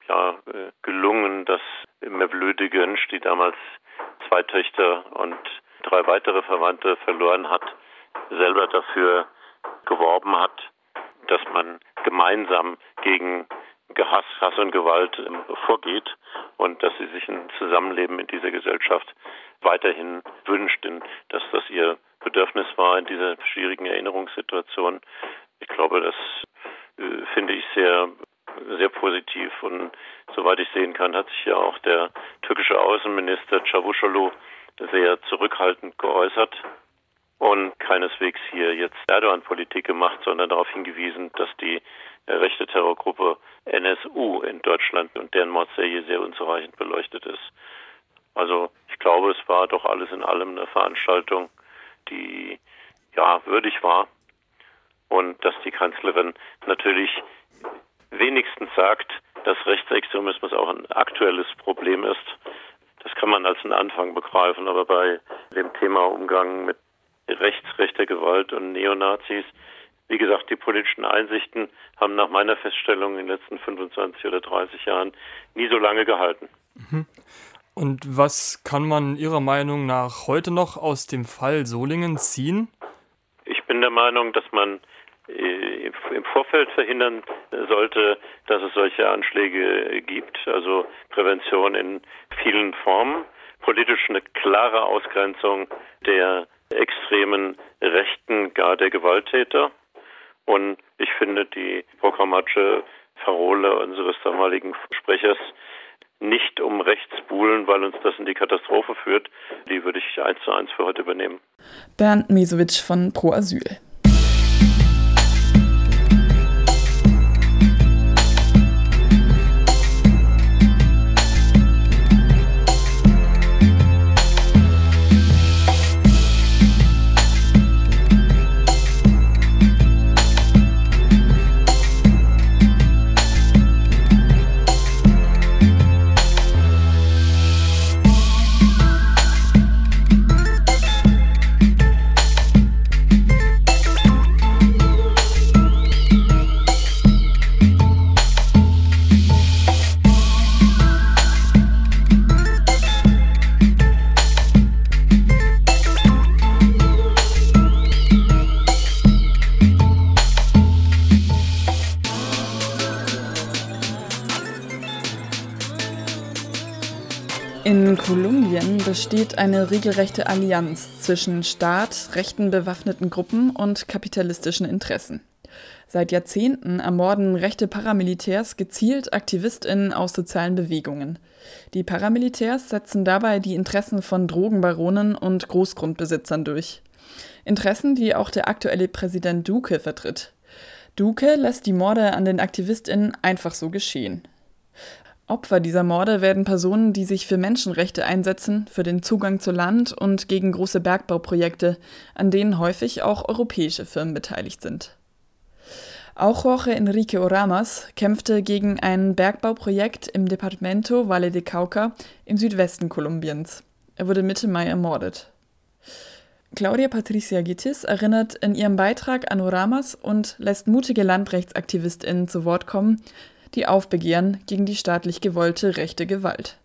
ja, gelungen, dass Mevlüde Gönsch, die damals zwei Töchter und drei weitere Verwandte verloren hat, selber dafür geworben hat, dass man gemeinsam gegen Hass, Hass und Gewalt ähm, vorgeht und dass sie sich ein Zusammenleben in dieser Gesellschaft weiterhin wünscht, dass das ihr Bedürfnis war in dieser schwierigen Erinnerungssituation. Ich glaube, das äh, finde ich sehr sehr positiv und soweit ich sehen kann, hat sich ja auch der türkische Außenminister Çavuşoğlu sehr zurückhaltend geäußert und keineswegs hier jetzt Erdogan-Politik gemacht, sondern darauf hingewiesen, dass die rechte Terrorgruppe NSU in Deutschland und deren Mordserie sehr unzureichend beleuchtet ist. Also ich glaube, es war doch alles in allem eine Veranstaltung, die ja würdig war und dass die Kanzlerin natürlich wenigstens sagt, dass Rechtsextremismus auch ein aktuelles Problem ist. Das kann man als einen Anfang begreifen, aber bei dem Thema Umgang mit rechtsrechter Gewalt und Neonazis, wie gesagt, die politischen Einsichten haben nach meiner Feststellung in den letzten 25 oder 30 Jahren nie so lange gehalten. Mhm. Und was kann man Ihrer Meinung nach heute noch aus dem Fall Solingen ziehen? Ich bin der Meinung, dass man im Vorfeld verhindern sollte, dass es solche Anschläge gibt. Also Prävention in vielen Formen, politisch eine klare Ausgrenzung der extremen Rechten, gar der Gewalttäter. Und ich finde die programmatische Parole unseres damaligen Sprechers nicht um rechts buhlen, weil uns das in die Katastrophe führt, die würde ich eins zu eins für heute übernehmen. Bernd Mesowitsch von Pro Asyl. Besteht eine regelrechte Allianz zwischen Staat, rechten bewaffneten Gruppen und kapitalistischen Interessen. Seit Jahrzehnten ermorden rechte Paramilitärs gezielt Aktivistinnen aus sozialen Bewegungen. Die Paramilitärs setzen dabei die Interessen von Drogenbaronen und Großgrundbesitzern durch. Interessen, die auch der aktuelle Präsident Duque vertritt. Duque lässt die Morde an den Aktivistinnen einfach so geschehen. Opfer dieser Morde werden Personen, die sich für Menschenrechte einsetzen, für den Zugang zu Land und gegen große Bergbauprojekte, an denen häufig auch europäische Firmen beteiligt sind. Auch Jorge Enrique Oramas kämpfte gegen ein Bergbauprojekt im Departamento Valle de Cauca im Südwesten Kolumbiens. Er wurde Mitte Mai ermordet. Claudia Patricia Gittis erinnert in ihrem Beitrag an Oramas und lässt mutige LandrechtsaktivistInnen zu Wort kommen, die aufbegehren gegen die staatlich gewollte rechte Gewalt.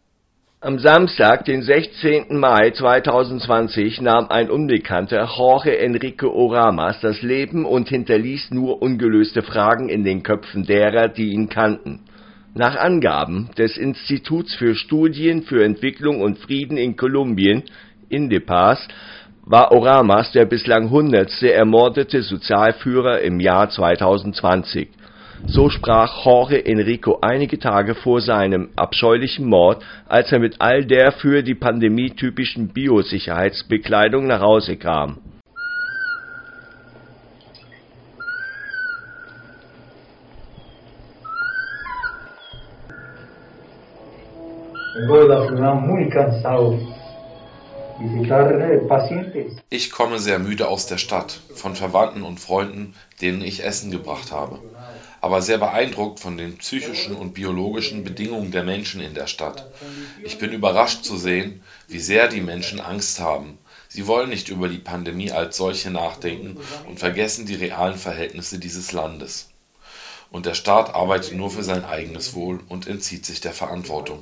Am Samstag, den 16. Mai 2020, nahm ein Unbekannter, Jorge Enrique Oramas, das Leben und hinterließ nur ungelöste Fragen in den Köpfen derer, die ihn kannten. Nach Angaben des Instituts für Studien für Entwicklung und Frieden in Kolumbien (INDEPAS) war Oramas der bislang hundertste ermordete Sozialführer im Jahr 2020 so sprach Jorge Enrico einige Tage vor seinem abscheulichen Mord, als er mit all der für die Pandemie typischen Biosicherheitsbekleidung nach Hause kam. Ich komme sehr müde aus der Stadt, von Verwandten und Freunden, denen ich Essen gebracht habe aber sehr beeindruckt von den psychischen und biologischen Bedingungen der Menschen in der Stadt. Ich bin überrascht zu sehen, wie sehr die Menschen Angst haben. Sie wollen nicht über die Pandemie als solche nachdenken und vergessen die realen Verhältnisse dieses Landes. Und der Staat arbeitet nur für sein eigenes Wohl und entzieht sich der Verantwortung.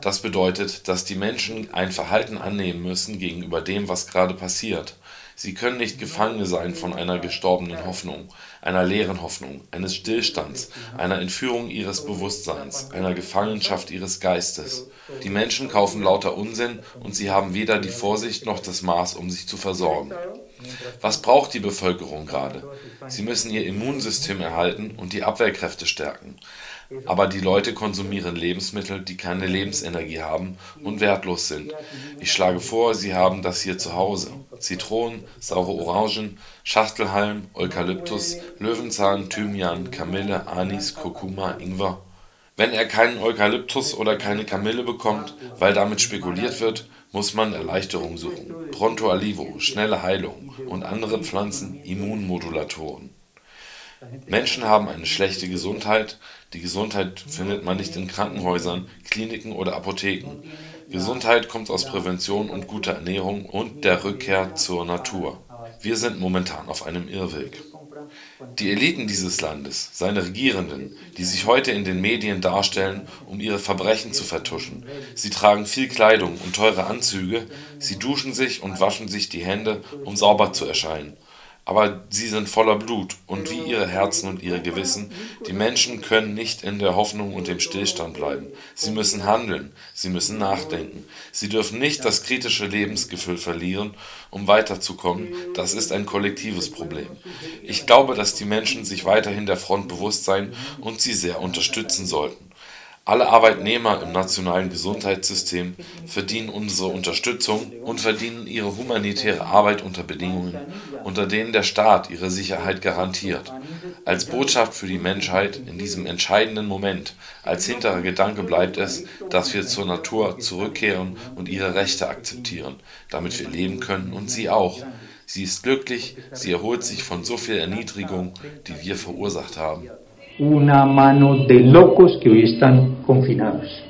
Das bedeutet, dass die Menschen ein Verhalten annehmen müssen gegenüber dem, was gerade passiert. Sie können nicht Gefangene sein von einer gestorbenen Hoffnung, einer leeren Hoffnung, eines Stillstands, einer Entführung ihres Bewusstseins, einer Gefangenschaft ihres Geistes. Die Menschen kaufen lauter Unsinn und sie haben weder die Vorsicht noch das Maß, um sich zu versorgen. Was braucht die Bevölkerung gerade? Sie müssen ihr Immunsystem erhalten und die Abwehrkräfte stärken. Aber die Leute konsumieren Lebensmittel, die keine Lebensenergie haben und wertlos sind. Ich schlage vor, Sie haben das hier zu Hause. Zitronen, saure Orangen, Schachtelhalm, Eukalyptus, Löwenzahn, Thymian, Kamille, Anis, Kurkuma, Ingwer. Wenn er keinen Eukalyptus oder keine Kamille bekommt, weil damit spekuliert wird, muss man Erleichterung suchen. Pronto Alivo, schnelle Heilung und andere Pflanzen Immunmodulatoren. Menschen haben eine schlechte Gesundheit. Die Gesundheit findet man nicht in Krankenhäusern, Kliniken oder Apotheken. Gesundheit kommt aus Prävention und guter Ernährung und der Rückkehr zur Natur. Wir sind momentan auf einem Irrweg. Die Eliten dieses Landes, seine Regierenden, die sich heute in den Medien darstellen, um ihre Verbrechen zu vertuschen. Sie tragen viel Kleidung und teure Anzüge, sie duschen sich und waschen sich die Hände, um sauber zu erscheinen aber sie sind voller Blut und wie ihre Herzen und ihre Gewissen. Die Menschen können nicht in der Hoffnung und dem Stillstand bleiben. Sie müssen handeln, sie müssen nachdenken. Sie dürfen nicht das kritische Lebensgefühl verlieren, um weiterzukommen. Das ist ein kollektives Problem. Ich glaube, dass die Menschen sich weiterhin der Front bewusst sein und sie sehr unterstützen sollten. Alle Arbeitnehmer im nationalen Gesundheitssystem verdienen unsere Unterstützung und verdienen ihre humanitäre Arbeit unter Bedingungen, unter denen der Staat ihre Sicherheit garantiert. Als Botschaft für die Menschheit in diesem entscheidenden Moment, als hinterer Gedanke bleibt es, dass wir zur Natur zurückkehren und ihre Rechte akzeptieren, damit wir leben können und sie auch. Sie ist glücklich, sie erholt sich von so viel Erniedrigung, die wir verursacht haben una mano de locos que hoy están confinados.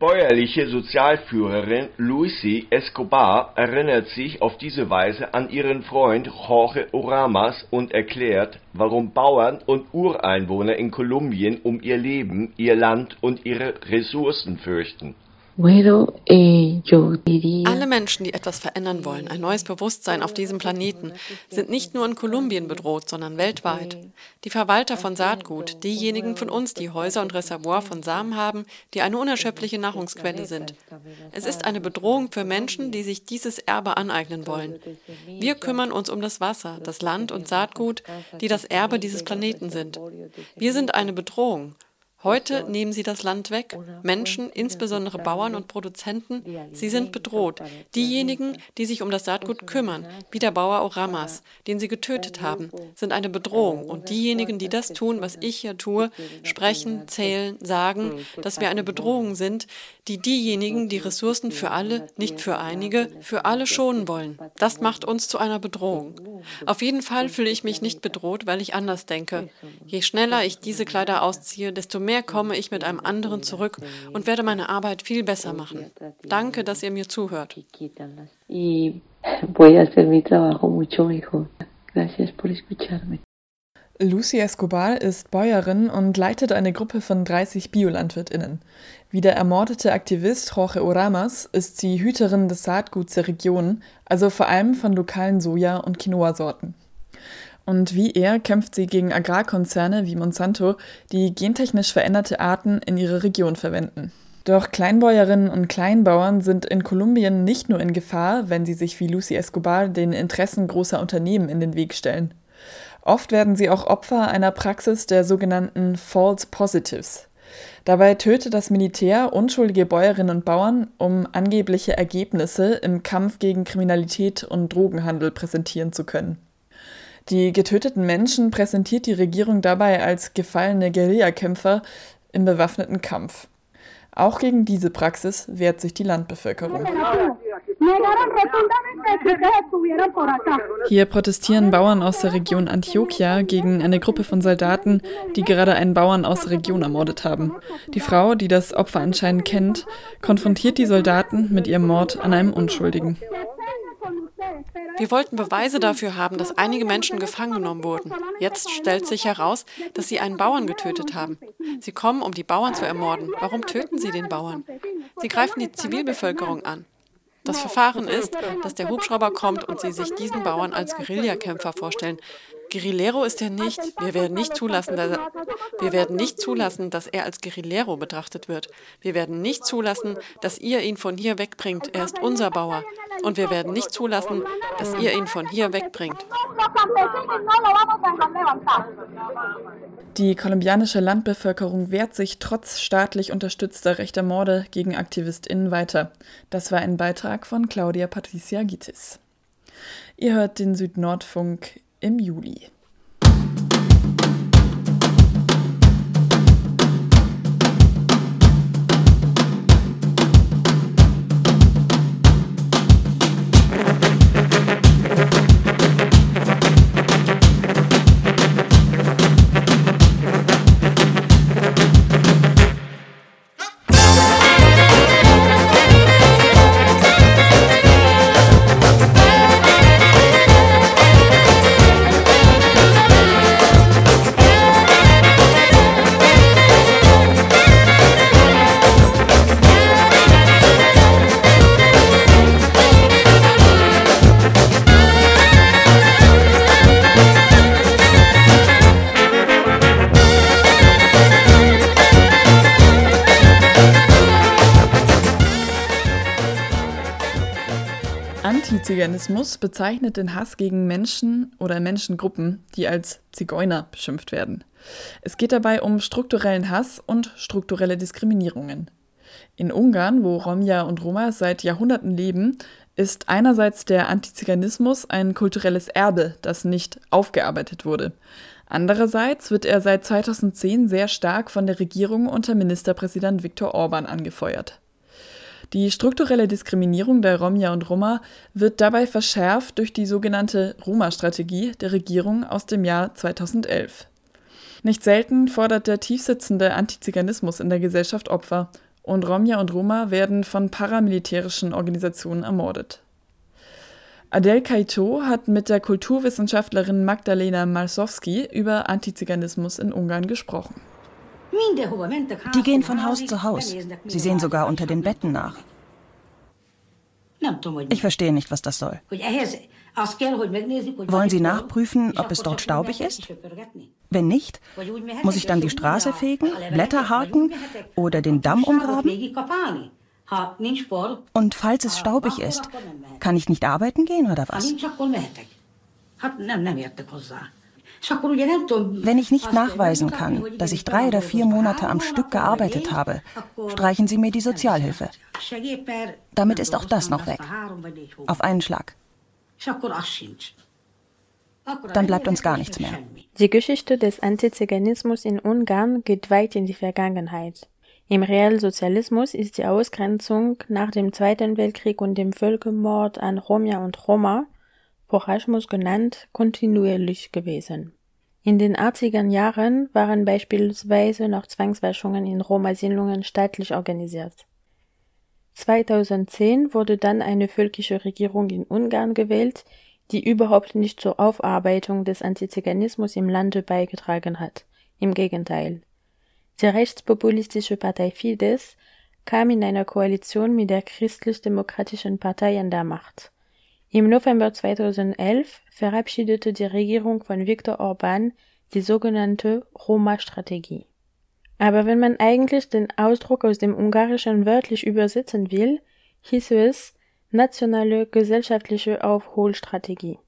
Bäuerliche Sozialführerin Luisi Escobar erinnert sich auf diese Weise an ihren Freund Jorge Oramas und erklärt, warum Bauern und Ureinwohner in Kolumbien um ihr Leben, ihr Land und ihre Ressourcen fürchten. Eh, Alle Menschen, die etwas verändern wollen, ein neues Bewusstsein auf diesem Planeten, sind nicht nur in Kolumbien bedroht, sondern weltweit. Die Verwalter von Saatgut, diejenigen von uns, die Häuser und Reservoir von Samen haben, die eine unerschöpfliche Nahrungsquelle sind. Es ist eine Bedrohung für Menschen, die sich dieses Erbe aneignen wollen. Wir kümmern uns um das Wasser, das Land und Saatgut, die das Erbe dieses Planeten sind. Wir sind eine Bedrohung. Heute nehmen sie das Land weg. Menschen, insbesondere Bauern und Produzenten, sie sind bedroht. Diejenigen, die sich um das Saatgut kümmern, wie der Bauer Oramas, den sie getötet haben, sind eine Bedrohung. Und diejenigen, die das tun, was ich hier tue, sprechen, zählen, sagen, dass wir eine Bedrohung sind, die diejenigen, die Ressourcen für alle, nicht für einige, für alle schonen wollen. Das macht uns zu einer Bedrohung. Auf jeden Fall fühle ich mich nicht bedroht, weil ich anders denke. Je schneller ich diese Kleider ausziehe, desto mehr mehr komme ich mit einem anderen zurück und werde meine Arbeit viel besser machen. Danke, dass ihr mir zuhört. Lucy Escobar ist Bäuerin und leitet eine Gruppe von 30 BiolandwirtInnen. Wie der ermordete Aktivist Jorge Oramas ist sie Hüterin des Saatguts der Region, also vor allem von lokalen Soja- und Quinoa-Sorten. Und wie er kämpft sie gegen Agrarkonzerne wie Monsanto, die gentechnisch veränderte Arten in ihre Region verwenden. Doch Kleinbäuerinnen und Kleinbauern sind in Kolumbien nicht nur in Gefahr, wenn sie sich wie Lucy Escobar den Interessen großer Unternehmen in den Weg stellen. Oft werden sie auch Opfer einer Praxis der sogenannten False Positives. Dabei tötet das Militär unschuldige Bäuerinnen und Bauern, um angebliche Ergebnisse im Kampf gegen Kriminalität und Drogenhandel präsentieren zu können. Die getöteten Menschen präsentiert die Regierung dabei als gefallene Guerillakämpfer im bewaffneten Kampf. Auch gegen diese Praxis wehrt sich die Landbevölkerung. Hier protestieren Bauern aus der Region Antioquia gegen eine Gruppe von Soldaten, die gerade einen Bauern aus der Region ermordet haben. Die Frau, die das Opfer anscheinend kennt, konfrontiert die Soldaten mit ihrem Mord an einem Unschuldigen. Wir wollten Beweise dafür haben, dass einige Menschen gefangen genommen wurden. Jetzt stellt sich heraus, dass sie einen Bauern getötet haben. Sie kommen, um die Bauern zu ermorden. Warum töten sie den Bauern? Sie greifen die Zivilbevölkerung an. Das Verfahren ist, dass der Hubschrauber kommt und sie sich diesen Bauern als Guerillakämpfer vorstellen. Guerillero ist er nicht. Wir werden nicht zulassen, dass er, wir werden nicht zulassen, dass er als Guerillero betrachtet wird. Wir werden nicht zulassen, dass ihr ihn von hier wegbringt. Er ist unser Bauer. Und wir werden nicht zulassen, dass ihr ihn von hier wegbringt. Die kolumbianische Landbevölkerung wehrt sich trotz staatlich unterstützter rechter Morde gegen AktivistInnen weiter. Das war ein Beitrag von Claudia Patricia Gitis. Ihr hört den Südnordfunk im Juli. Antiziganismus bezeichnet den Hass gegen Menschen oder Menschengruppen, die als Zigeuner beschimpft werden. Es geht dabei um strukturellen Hass und strukturelle Diskriminierungen. In Ungarn, wo Romja und Roma seit Jahrhunderten leben, ist einerseits der Antiziganismus ein kulturelles Erbe, das nicht aufgearbeitet wurde. Andererseits wird er seit 2010 sehr stark von der Regierung unter Ministerpräsident Viktor Orban angefeuert. Die strukturelle Diskriminierung der Romja und Roma wird dabei verschärft durch die sogenannte Roma-Strategie der Regierung aus dem Jahr 2011. Nicht selten fordert der tiefsitzende Antiziganismus in der Gesellschaft Opfer und Romja und Roma werden von paramilitärischen Organisationen ermordet. Adel Kaito hat mit der Kulturwissenschaftlerin Magdalena Malsowski über Antiziganismus in Ungarn gesprochen. Die gehen von Haus zu Haus. Sie sehen sogar unter den Betten nach. Ich verstehe nicht, was das soll. Wollen Sie nachprüfen, ob es dort staubig ist? Wenn nicht, muss ich dann die Straße fegen, Blätter haken oder den Damm umgraben? Und falls es staubig ist, kann ich nicht arbeiten gehen oder was? Wenn ich nicht nachweisen kann, dass ich drei oder vier Monate am Stück gearbeitet habe, streichen Sie mir die Sozialhilfe. Damit ist auch das noch weg. Auf einen Schlag. Dann bleibt uns gar nichts mehr. Die Geschichte des Antiziganismus in Ungarn geht weit in die Vergangenheit. Im Realsozialismus ist die Ausgrenzung nach dem Zweiten Weltkrieg und dem Völkermord an Romja und Roma Porachmus genannt, kontinuierlich gewesen. In den 80er Jahren waren beispielsweise noch Zwangswaschungen in Roma-Siedlungen staatlich organisiert. 2010 wurde dann eine völkische Regierung in Ungarn gewählt, die überhaupt nicht zur Aufarbeitung des Antiziganismus im Lande beigetragen hat. Im Gegenteil. Die rechtspopulistische Partei Fidesz kam in einer Koalition mit der christlich-demokratischen Partei an der Macht. Im November 2011 verabschiedete die Regierung von Viktor Orban die sogenannte Roma-Strategie. Aber wenn man eigentlich den Ausdruck aus dem Ungarischen wörtlich übersetzen will, hieß es nationale gesellschaftliche Aufholstrategie.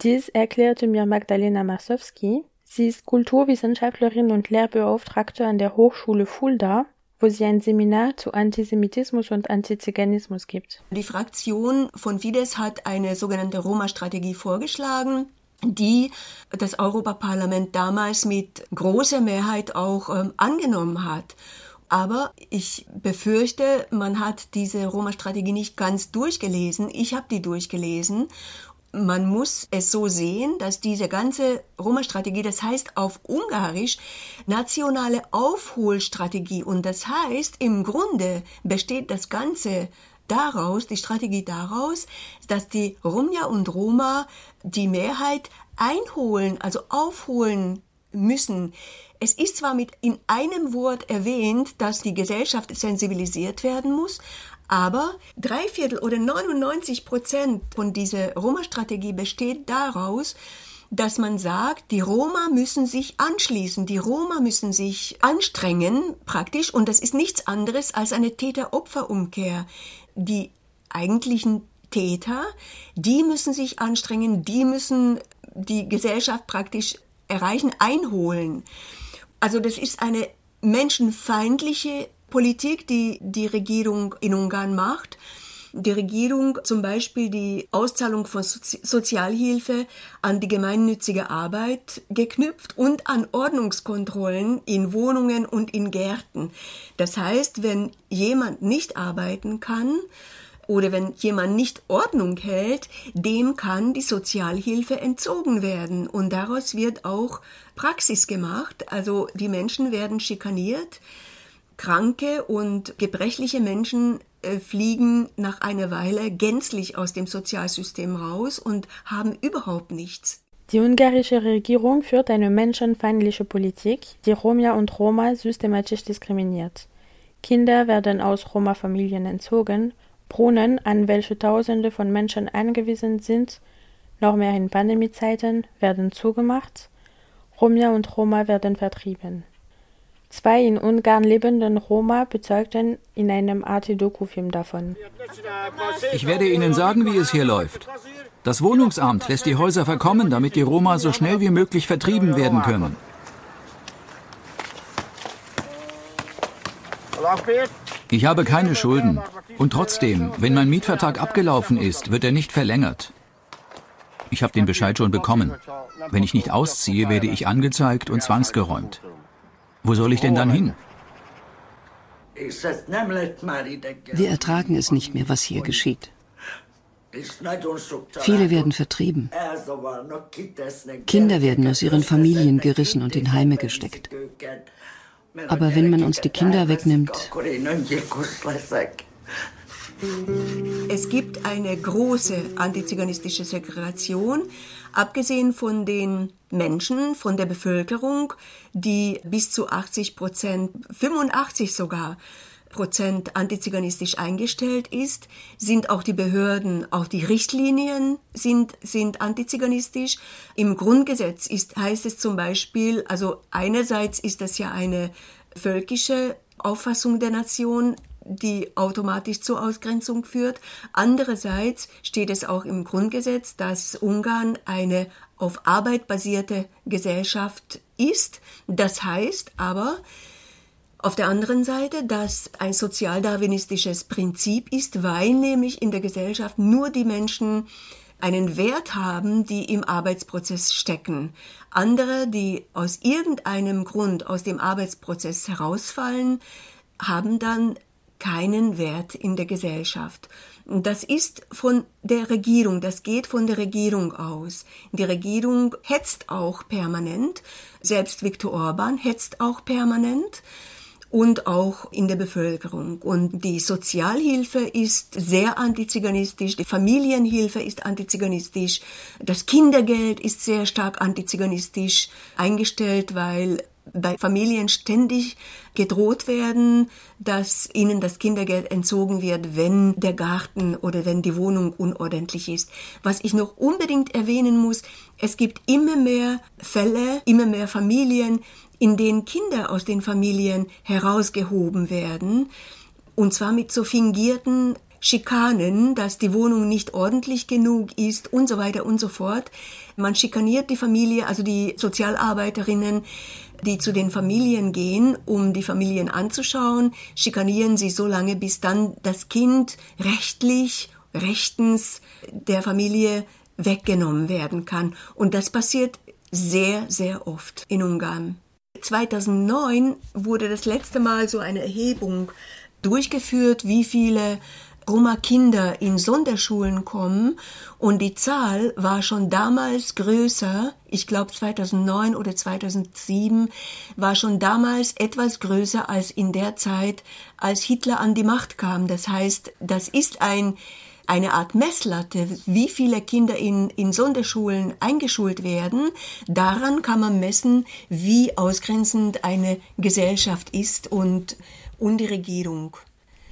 Dies erklärte mir Magdalena Masowski. Sie ist Kulturwissenschaftlerin und Lehrbeauftragte an der Hochschule Fulda wo sie ein Seminar zu Antisemitismus und Antiziganismus gibt. Die Fraktion von Fidesz hat eine sogenannte Roma-Strategie vorgeschlagen die das Europaparlament damals mit großer Mehrheit auch ähm, angenommen hat. Aber ich befürchte, man hat diese Roma-Strategie nicht ganz durchgelesen. Ich habe die durchgelesen man muss es so sehen, dass diese ganze Roma-Strategie, das heißt auf Ungarisch nationale Aufholstrategie und das heißt im Grunde besteht das Ganze daraus, die Strategie daraus, dass die Romja und Roma die Mehrheit einholen, also aufholen müssen. Es ist zwar mit in einem Wort erwähnt, dass die Gesellschaft sensibilisiert werden muss, aber drei Viertel oder 99 Prozent von dieser Roma-Strategie besteht daraus, dass man sagt, die Roma müssen sich anschließen, die Roma müssen sich anstrengen praktisch und das ist nichts anderes als eine Täter-Opfer-Umkehr. Die eigentlichen Täter, die müssen sich anstrengen, die müssen die Gesellschaft praktisch erreichen, einholen. Also das ist eine menschenfeindliche Politik, die die Regierung in Ungarn macht. Die Regierung zum Beispiel die Auszahlung von Sozialhilfe an die gemeinnützige Arbeit geknüpft und an Ordnungskontrollen in Wohnungen und in Gärten. Das heißt, wenn jemand nicht arbeiten kann, oder wenn jemand nicht Ordnung hält, dem kann die Sozialhilfe entzogen werden. Und daraus wird auch Praxis gemacht. Also die Menschen werden schikaniert. Kranke und gebrechliche Menschen äh, fliegen nach einer Weile gänzlich aus dem Sozialsystem raus und haben überhaupt nichts. Die ungarische Regierung führt eine menschenfeindliche Politik, die Roma und Roma systematisch diskriminiert. Kinder werden aus Roma-Familien entzogen, Brunnen, an welche Tausende von Menschen angewiesen sind, noch mehr in Pandemiezeiten, werden zugemacht, Roma und Roma werden vertrieben. Zwei in Ungarn lebenden Roma bezeugten in einem Arte-Doku-Film davon. Ich werde Ihnen sagen, wie es hier läuft. Das Wohnungsamt lässt die Häuser verkommen, damit die Roma so schnell wie möglich vertrieben werden können. Ich habe keine Schulden. Und trotzdem, wenn mein Mietvertrag abgelaufen ist, wird er nicht verlängert. Ich habe den Bescheid schon bekommen. Wenn ich nicht ausziehe, werde ich angezeigt und zwangsgeräumt. Wo soll ich denn dann hin? Wir ertragen es nicht mehr, was hier geschieht. Viele werden vertrieben. Kinder werden aus ihren Familien gerissen und in Heime gesteckt. Aber wenn man uns die Kinder wegnimmt, es gibt eine große antiziganistische Segregation, abgesehen von den Menschen, von der Bevölkerung, die bis zu 80 Prozent, 85 sogar, Prozent antiziganistisch eingestellt ist, sind auch die Behörden, auch die Richtlinien sind, sind antiziganistisch. Im Grundgesetz ist, heißt es zum Beispiel, also einerseits ist das ja eine völkische Auffassung der Nation, die automatisch zur Ausgrenzung führt. Andererseits steht es auch im Grundgesetz, dass Ungarn eine auf Arbeit basierte Gesellschaft ist. Das heißt aber, auf der anderen Seite, dass ein sozialdarwinistisches Prinzip ist, weil nämlich in der Gesellschaft nur die Menschen einen Wert haben, die im Arbeitsprozess stecken. Andere, die aus irgendeinem Grund aus dem Arbeitsprozess herausfallen, haben dann keinen Wert in der Gesellschaft. Das ist von der Regierung, das geht von der Regierung aus. Die Regierung hetzt auch permanent, selbst Viktor Orban hetzt auch permanent und auch in der Bevölkerung. Und die Sozialhilfe ist sehr antiziganistisch, die Familienhilfe ist antiziganistisch, das Kindergeld ist sehr stark antiziganistisch eingestellt, weil bei Familien ständig gedroht werden, dass ihnen das Kindergeld entzogen wird, wenn der Garten oder wenn die Wohnung unordentlich ist. Was ich noch unbedingt erwähnen muss, es gibt immer mehr Fälle, immer mehr Familien, in denen Kinder aus den Familien herausgehoben werden, und zwar mit so fingierten Schikanen, dass die Wohnung nicht ordentlich genug ist und so weiter und so fort. Man schikaniert die Familie, also die Sozialarbeiterinnen, die zu den Familien gehen, um die Familien anzuschauen, schikanieren sie so lange, bis dann das Kind rechtlich, rechtens der Familie weggenommen werden kann. Und das passiert sehr, sehr oft in Ungarn. 2009 wurde das letzte Mal so eine Erhebung durchgeführt, wie viele Roma-Kinder in Sonderschulen kommen und die Zahl war schon damals größer, ich glaube 2009 oder 2007, war schon damals etwas größer als in der Zeit, als Hitler an die Macht kam. Das heißt, das ist ein eine Art Messlatte, wie viele Kinder in, in Sonderschulen eingeschult werden. Daran kann man messen, wie ausgrenzend eine Gesellschaft ist und, und die Regierung.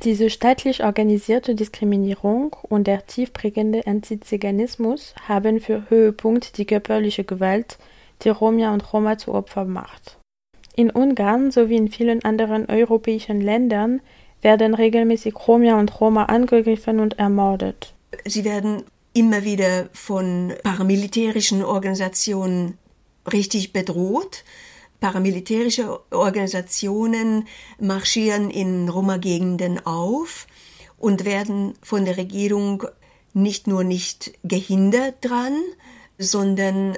Diese staatlich organisierte Diskriminierung und der tiefprägende Antiziganismus haben für Höhepunkt die körperliche Gewalt, die Romja und Roma zu Opfer macht. In Ungarn sowie in vielen anderen europäischen Ländern werden regelmäßig Romja und Roma angegriffen und ermordet. Sie werden immer wieder von paramilitärischen Organisationen richtig bedroht. Paramilitärische Organisationen marschieren in Roma-Gegenden auf und werden von der Regierung nicht nur nicht gehindert dran, sondern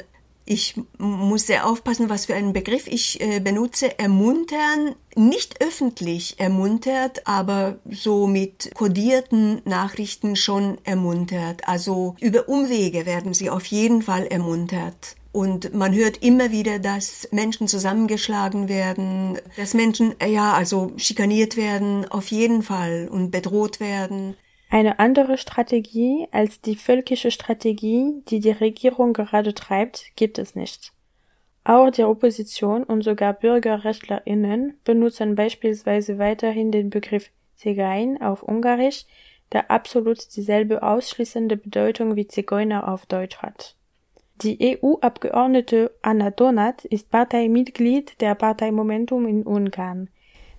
ich muss sehr aufpassen, was für einen Begriff ich äh, benutze, ermuntern, nicht öffentlich ermuntert, aber so mit kodierten Nachrichten schon ermuntert. Also über Umwege werden sie auf jeden Fall ermuntert. Und man hört immer wieder, dass Menschen zusammengeschlagen werden, dass Menschen, ja, also schikaniert werden, auf jeden Fall und bedroht werden. Eine andere Strategie als die völkische Strategie, die die Regierung gerade treibt, gibt es nicht. Auch die Opposition und sogar BürgerrechtlerInnen benutzen beispielsweise weiterhin den Begriff Zigein auf Ungarisch, der absolut dieselbe ausschließende Bedeutung wie Zigeuner auf Deutsch hat. Die EU-Abgeordnete Anna Donat ist Parteimitglied der Partei Momentum in Ungarn.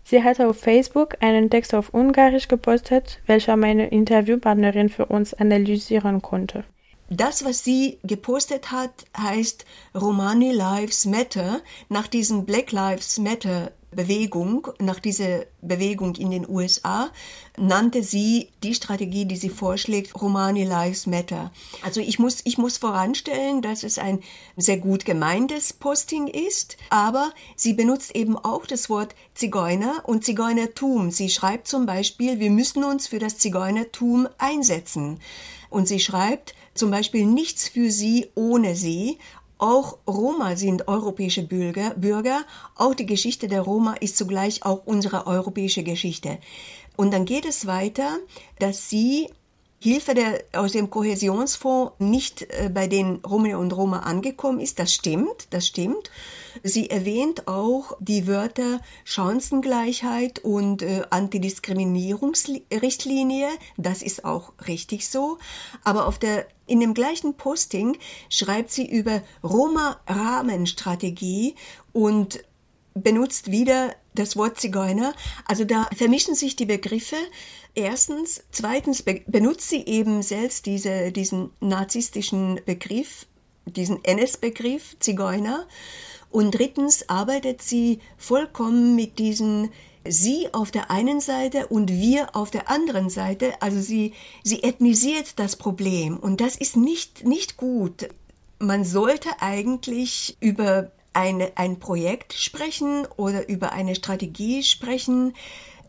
Sie hat auf Facebook einen Text auf Ungarisch gepostet, welcher meine Interviewpartnerin für uns analysieren konnte. Das, was sie gepostet hat, heißt Romani Lives Matter nach diesem Black Lives Matter Bewegung, nach dieser Bewegung in den USA, nannte sie die Strategie, die sie vorschlägt, Romani Lives Matter. Also ich muss, ich muss voranstellen, dass es ein sehr gut gemeintes Posting ist, aber sie benutzt eben auch das Wort Zigeuner und Zigeunertum. Sie schreibt zum Beispiel, wir müssen uns für das Zigeunertum einsetzen. Und sie schreibt zum Beispiel nichts für sie ohne sie auch Roma sind europäische Bürger, Bürger. Auch die Geschichte der Roma ist zugleich auch unsere europäische Geschichte. Und dann geht es weiter, dass sie Hilfe der, aus dem Kohäsionsfonds nicht äh, bei den Rominnen und Roma angekommen ist. Das stimmt, das stimmt. Sie erwähnt auch die Wörter Chancengleichheit und äh, Antidiskriminierungsrichtlinie. Das ist auch richtig so. Aber auf der, in dem gleichen Posting schreibt sie über Roma-Rahmenstrategie und benutzt wieder das Wort Zigeuner. Also da vermischen sich die Begriffe. Erstens. Zweitens be benutzt sie eben selbst diese, diesen narzisstischen Begriff, diesen NS-Begriff Zigeuner. Und drittens arbeitet sie vollkommen mit diesen sie auf der einen Seite und wir auf der anderen Seite. Also sie, sie ethnisiert das Problem und das ist nicht, nicht gut. Man sollte eigentlich über eine, ein Projekt sprechen oder über eine Strategie sprechen,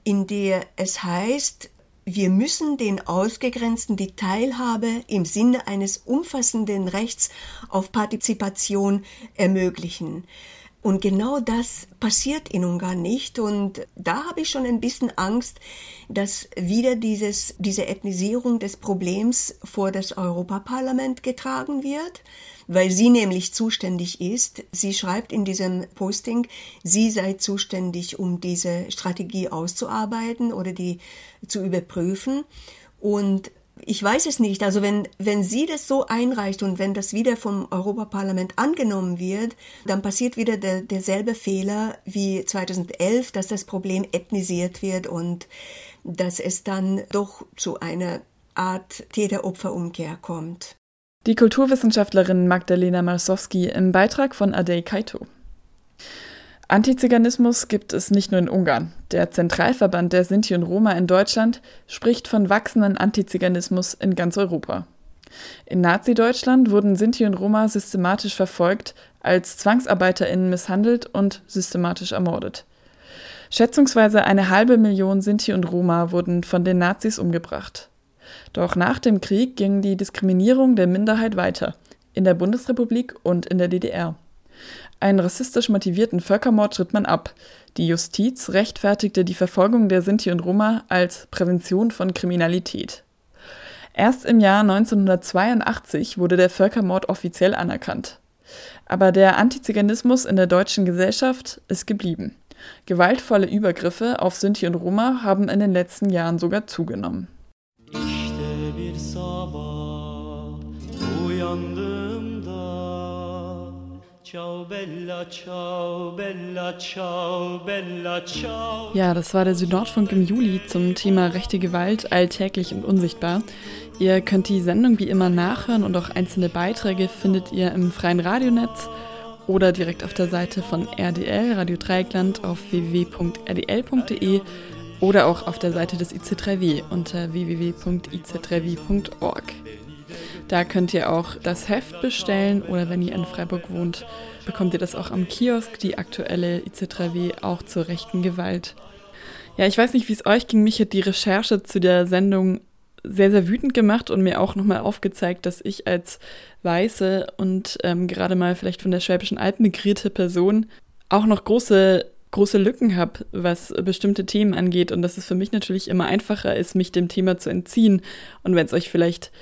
in der es heißt, wir müssen den Ausgegrenzten die Teilhabe im Sinne eines umfassenden Rechts auf Partizipation ermöglichen. Und genau das passiert in Ungarn nicht. Und da habe ich schon ein bisschen Angst, dass wieder dieses, diese Ethnisierung des Problems vor das Europaparlament getragen wird weil sie nämlich zuständig ist. Sie schreibt in diesem Posting, sie sei zuständig, um diese Strategie auszuarbeiten oder die zu überprüfen. Und ich weiß es nicht. Also wenn, wenn sie das so einreicht und wenn das wieder vom Europaparlament angenommen wird, dann passiert wieder der, derselbe Fehler wie 2011, dass das Problem ethnisiert wird und dass es dann doch zu einer Art Täter-Opfer-Umkehr kommt. Die Kulturwissenschaftlerin Magdalena Marsowski im Beitrag von Adey Kaito. Antiziganismus gibt es nicht nur in Ungarn. Der Zentralverband der Sinti und Roma in Deutschland spricht von wachsenden Antiziganismus in ganz Europa. In Nazi-Deutschland wurden Sinti und Roma systematisch verfolgt, als ZwangsarbeiterInnen misshandelt und systematisch ermordet. Schätzungsweise eine halbe Million Sinti und Roma wurden von den Nazis umgebracht. Doch nach dem Krieg ging die Diskriminierung der Minderheit weiter, in der Bundesrepublik und in der DDR. Einen rassistisch motivierten Völkermord schritt man ab. Die Justiz rechtfertigte die Verfolgung der Sinti und Roma als Prävention von Kriminalität. Erst im Jahr 1982 wurde der Völkermord offiziell anerkannt. Aber der Antiziganismus in der deutschen Gesellschaft ist geblieben. Gewaltvolle Übergriffe auf Sinti und Roma haben in den letzten Jahren sogar zugenommen. Ja, das war der Südnordfunk im Juli zum Thema rechte Gewalt, alltäglich und unsichtbar. Ihr könnt die Sendung wie immer nachhören und auch einzelne Beiträge findet ihr im freien Radionetz oder direkt auf der Seite von RDL, Radio Dreieckland auf www.rdl.de oder auch auf der Seite des IC3W unter www.ic3w.org. Da könnt ihr auch das Heft bestellen oder wenn ihr in Freiburg wohnt, bekommt ihr das auch am Kiosk, die aktuelle IC3W auch zur rechten Gewalt. Ja, ich weiß nicht, wie es euch ging. Mich hat die Recherche zu der Sendung sehr, sehr wütend gemacht und mir auch nochmal aufgezeigt, dass ich als weiße und ähm, gerade mal vielleicht von der Schwäbischen Alb migrierte Person auch noch große, große Lücken habe, was bestimmte Themen angeht und dass es für mich natürlich immer einfacher ist, mich dem Thema zu entziehen. Und wenn es euch vielleicht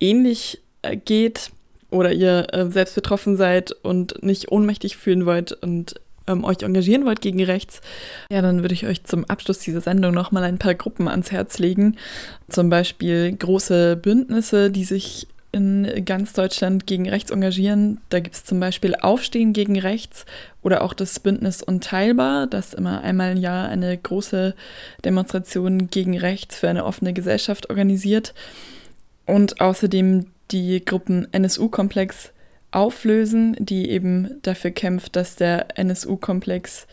ähnlich äh, geht oder ihr äh, selbst betroffen seid und nicht ohnmächtig fühlen wollt und ähm, euch engagieren wollt gegen rechts, ja, dann würde ich euch zum Abschluss dieser Sendung nochmal ein paar Gruppen ans Herz legen. Zum Beispiel große Bündnisse, die sich in ganz Deutschland gegen rechts engagieren. Da gibt es zum Beispiel Aufstehen gegen rechts oder auch das Bündnis Unteilbar, das immer einmal im Jahr eine große Demonstration gegen rechts für eine offene Gesellschaft organisiert und außerdem die Gruppen NSU-Komplex auflösen, die eben dafür kämpft, dass der NSU-Komplex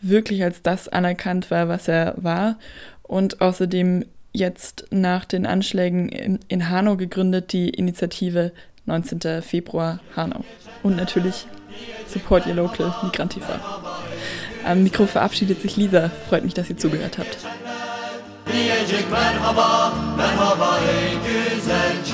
wirklich als das anerkannt war, was er war. Und außerdem jetzt nach den Anschlägen in, in Hanau gegründet die Initiative 19. Februar Hanau. Und natürlich Support Your Local Migrantifa. Am Mikro verabschiedet sich Lisa. Freut mich, dass ihr zugehört habt. Diyecek merhaba, merhaba ey güzel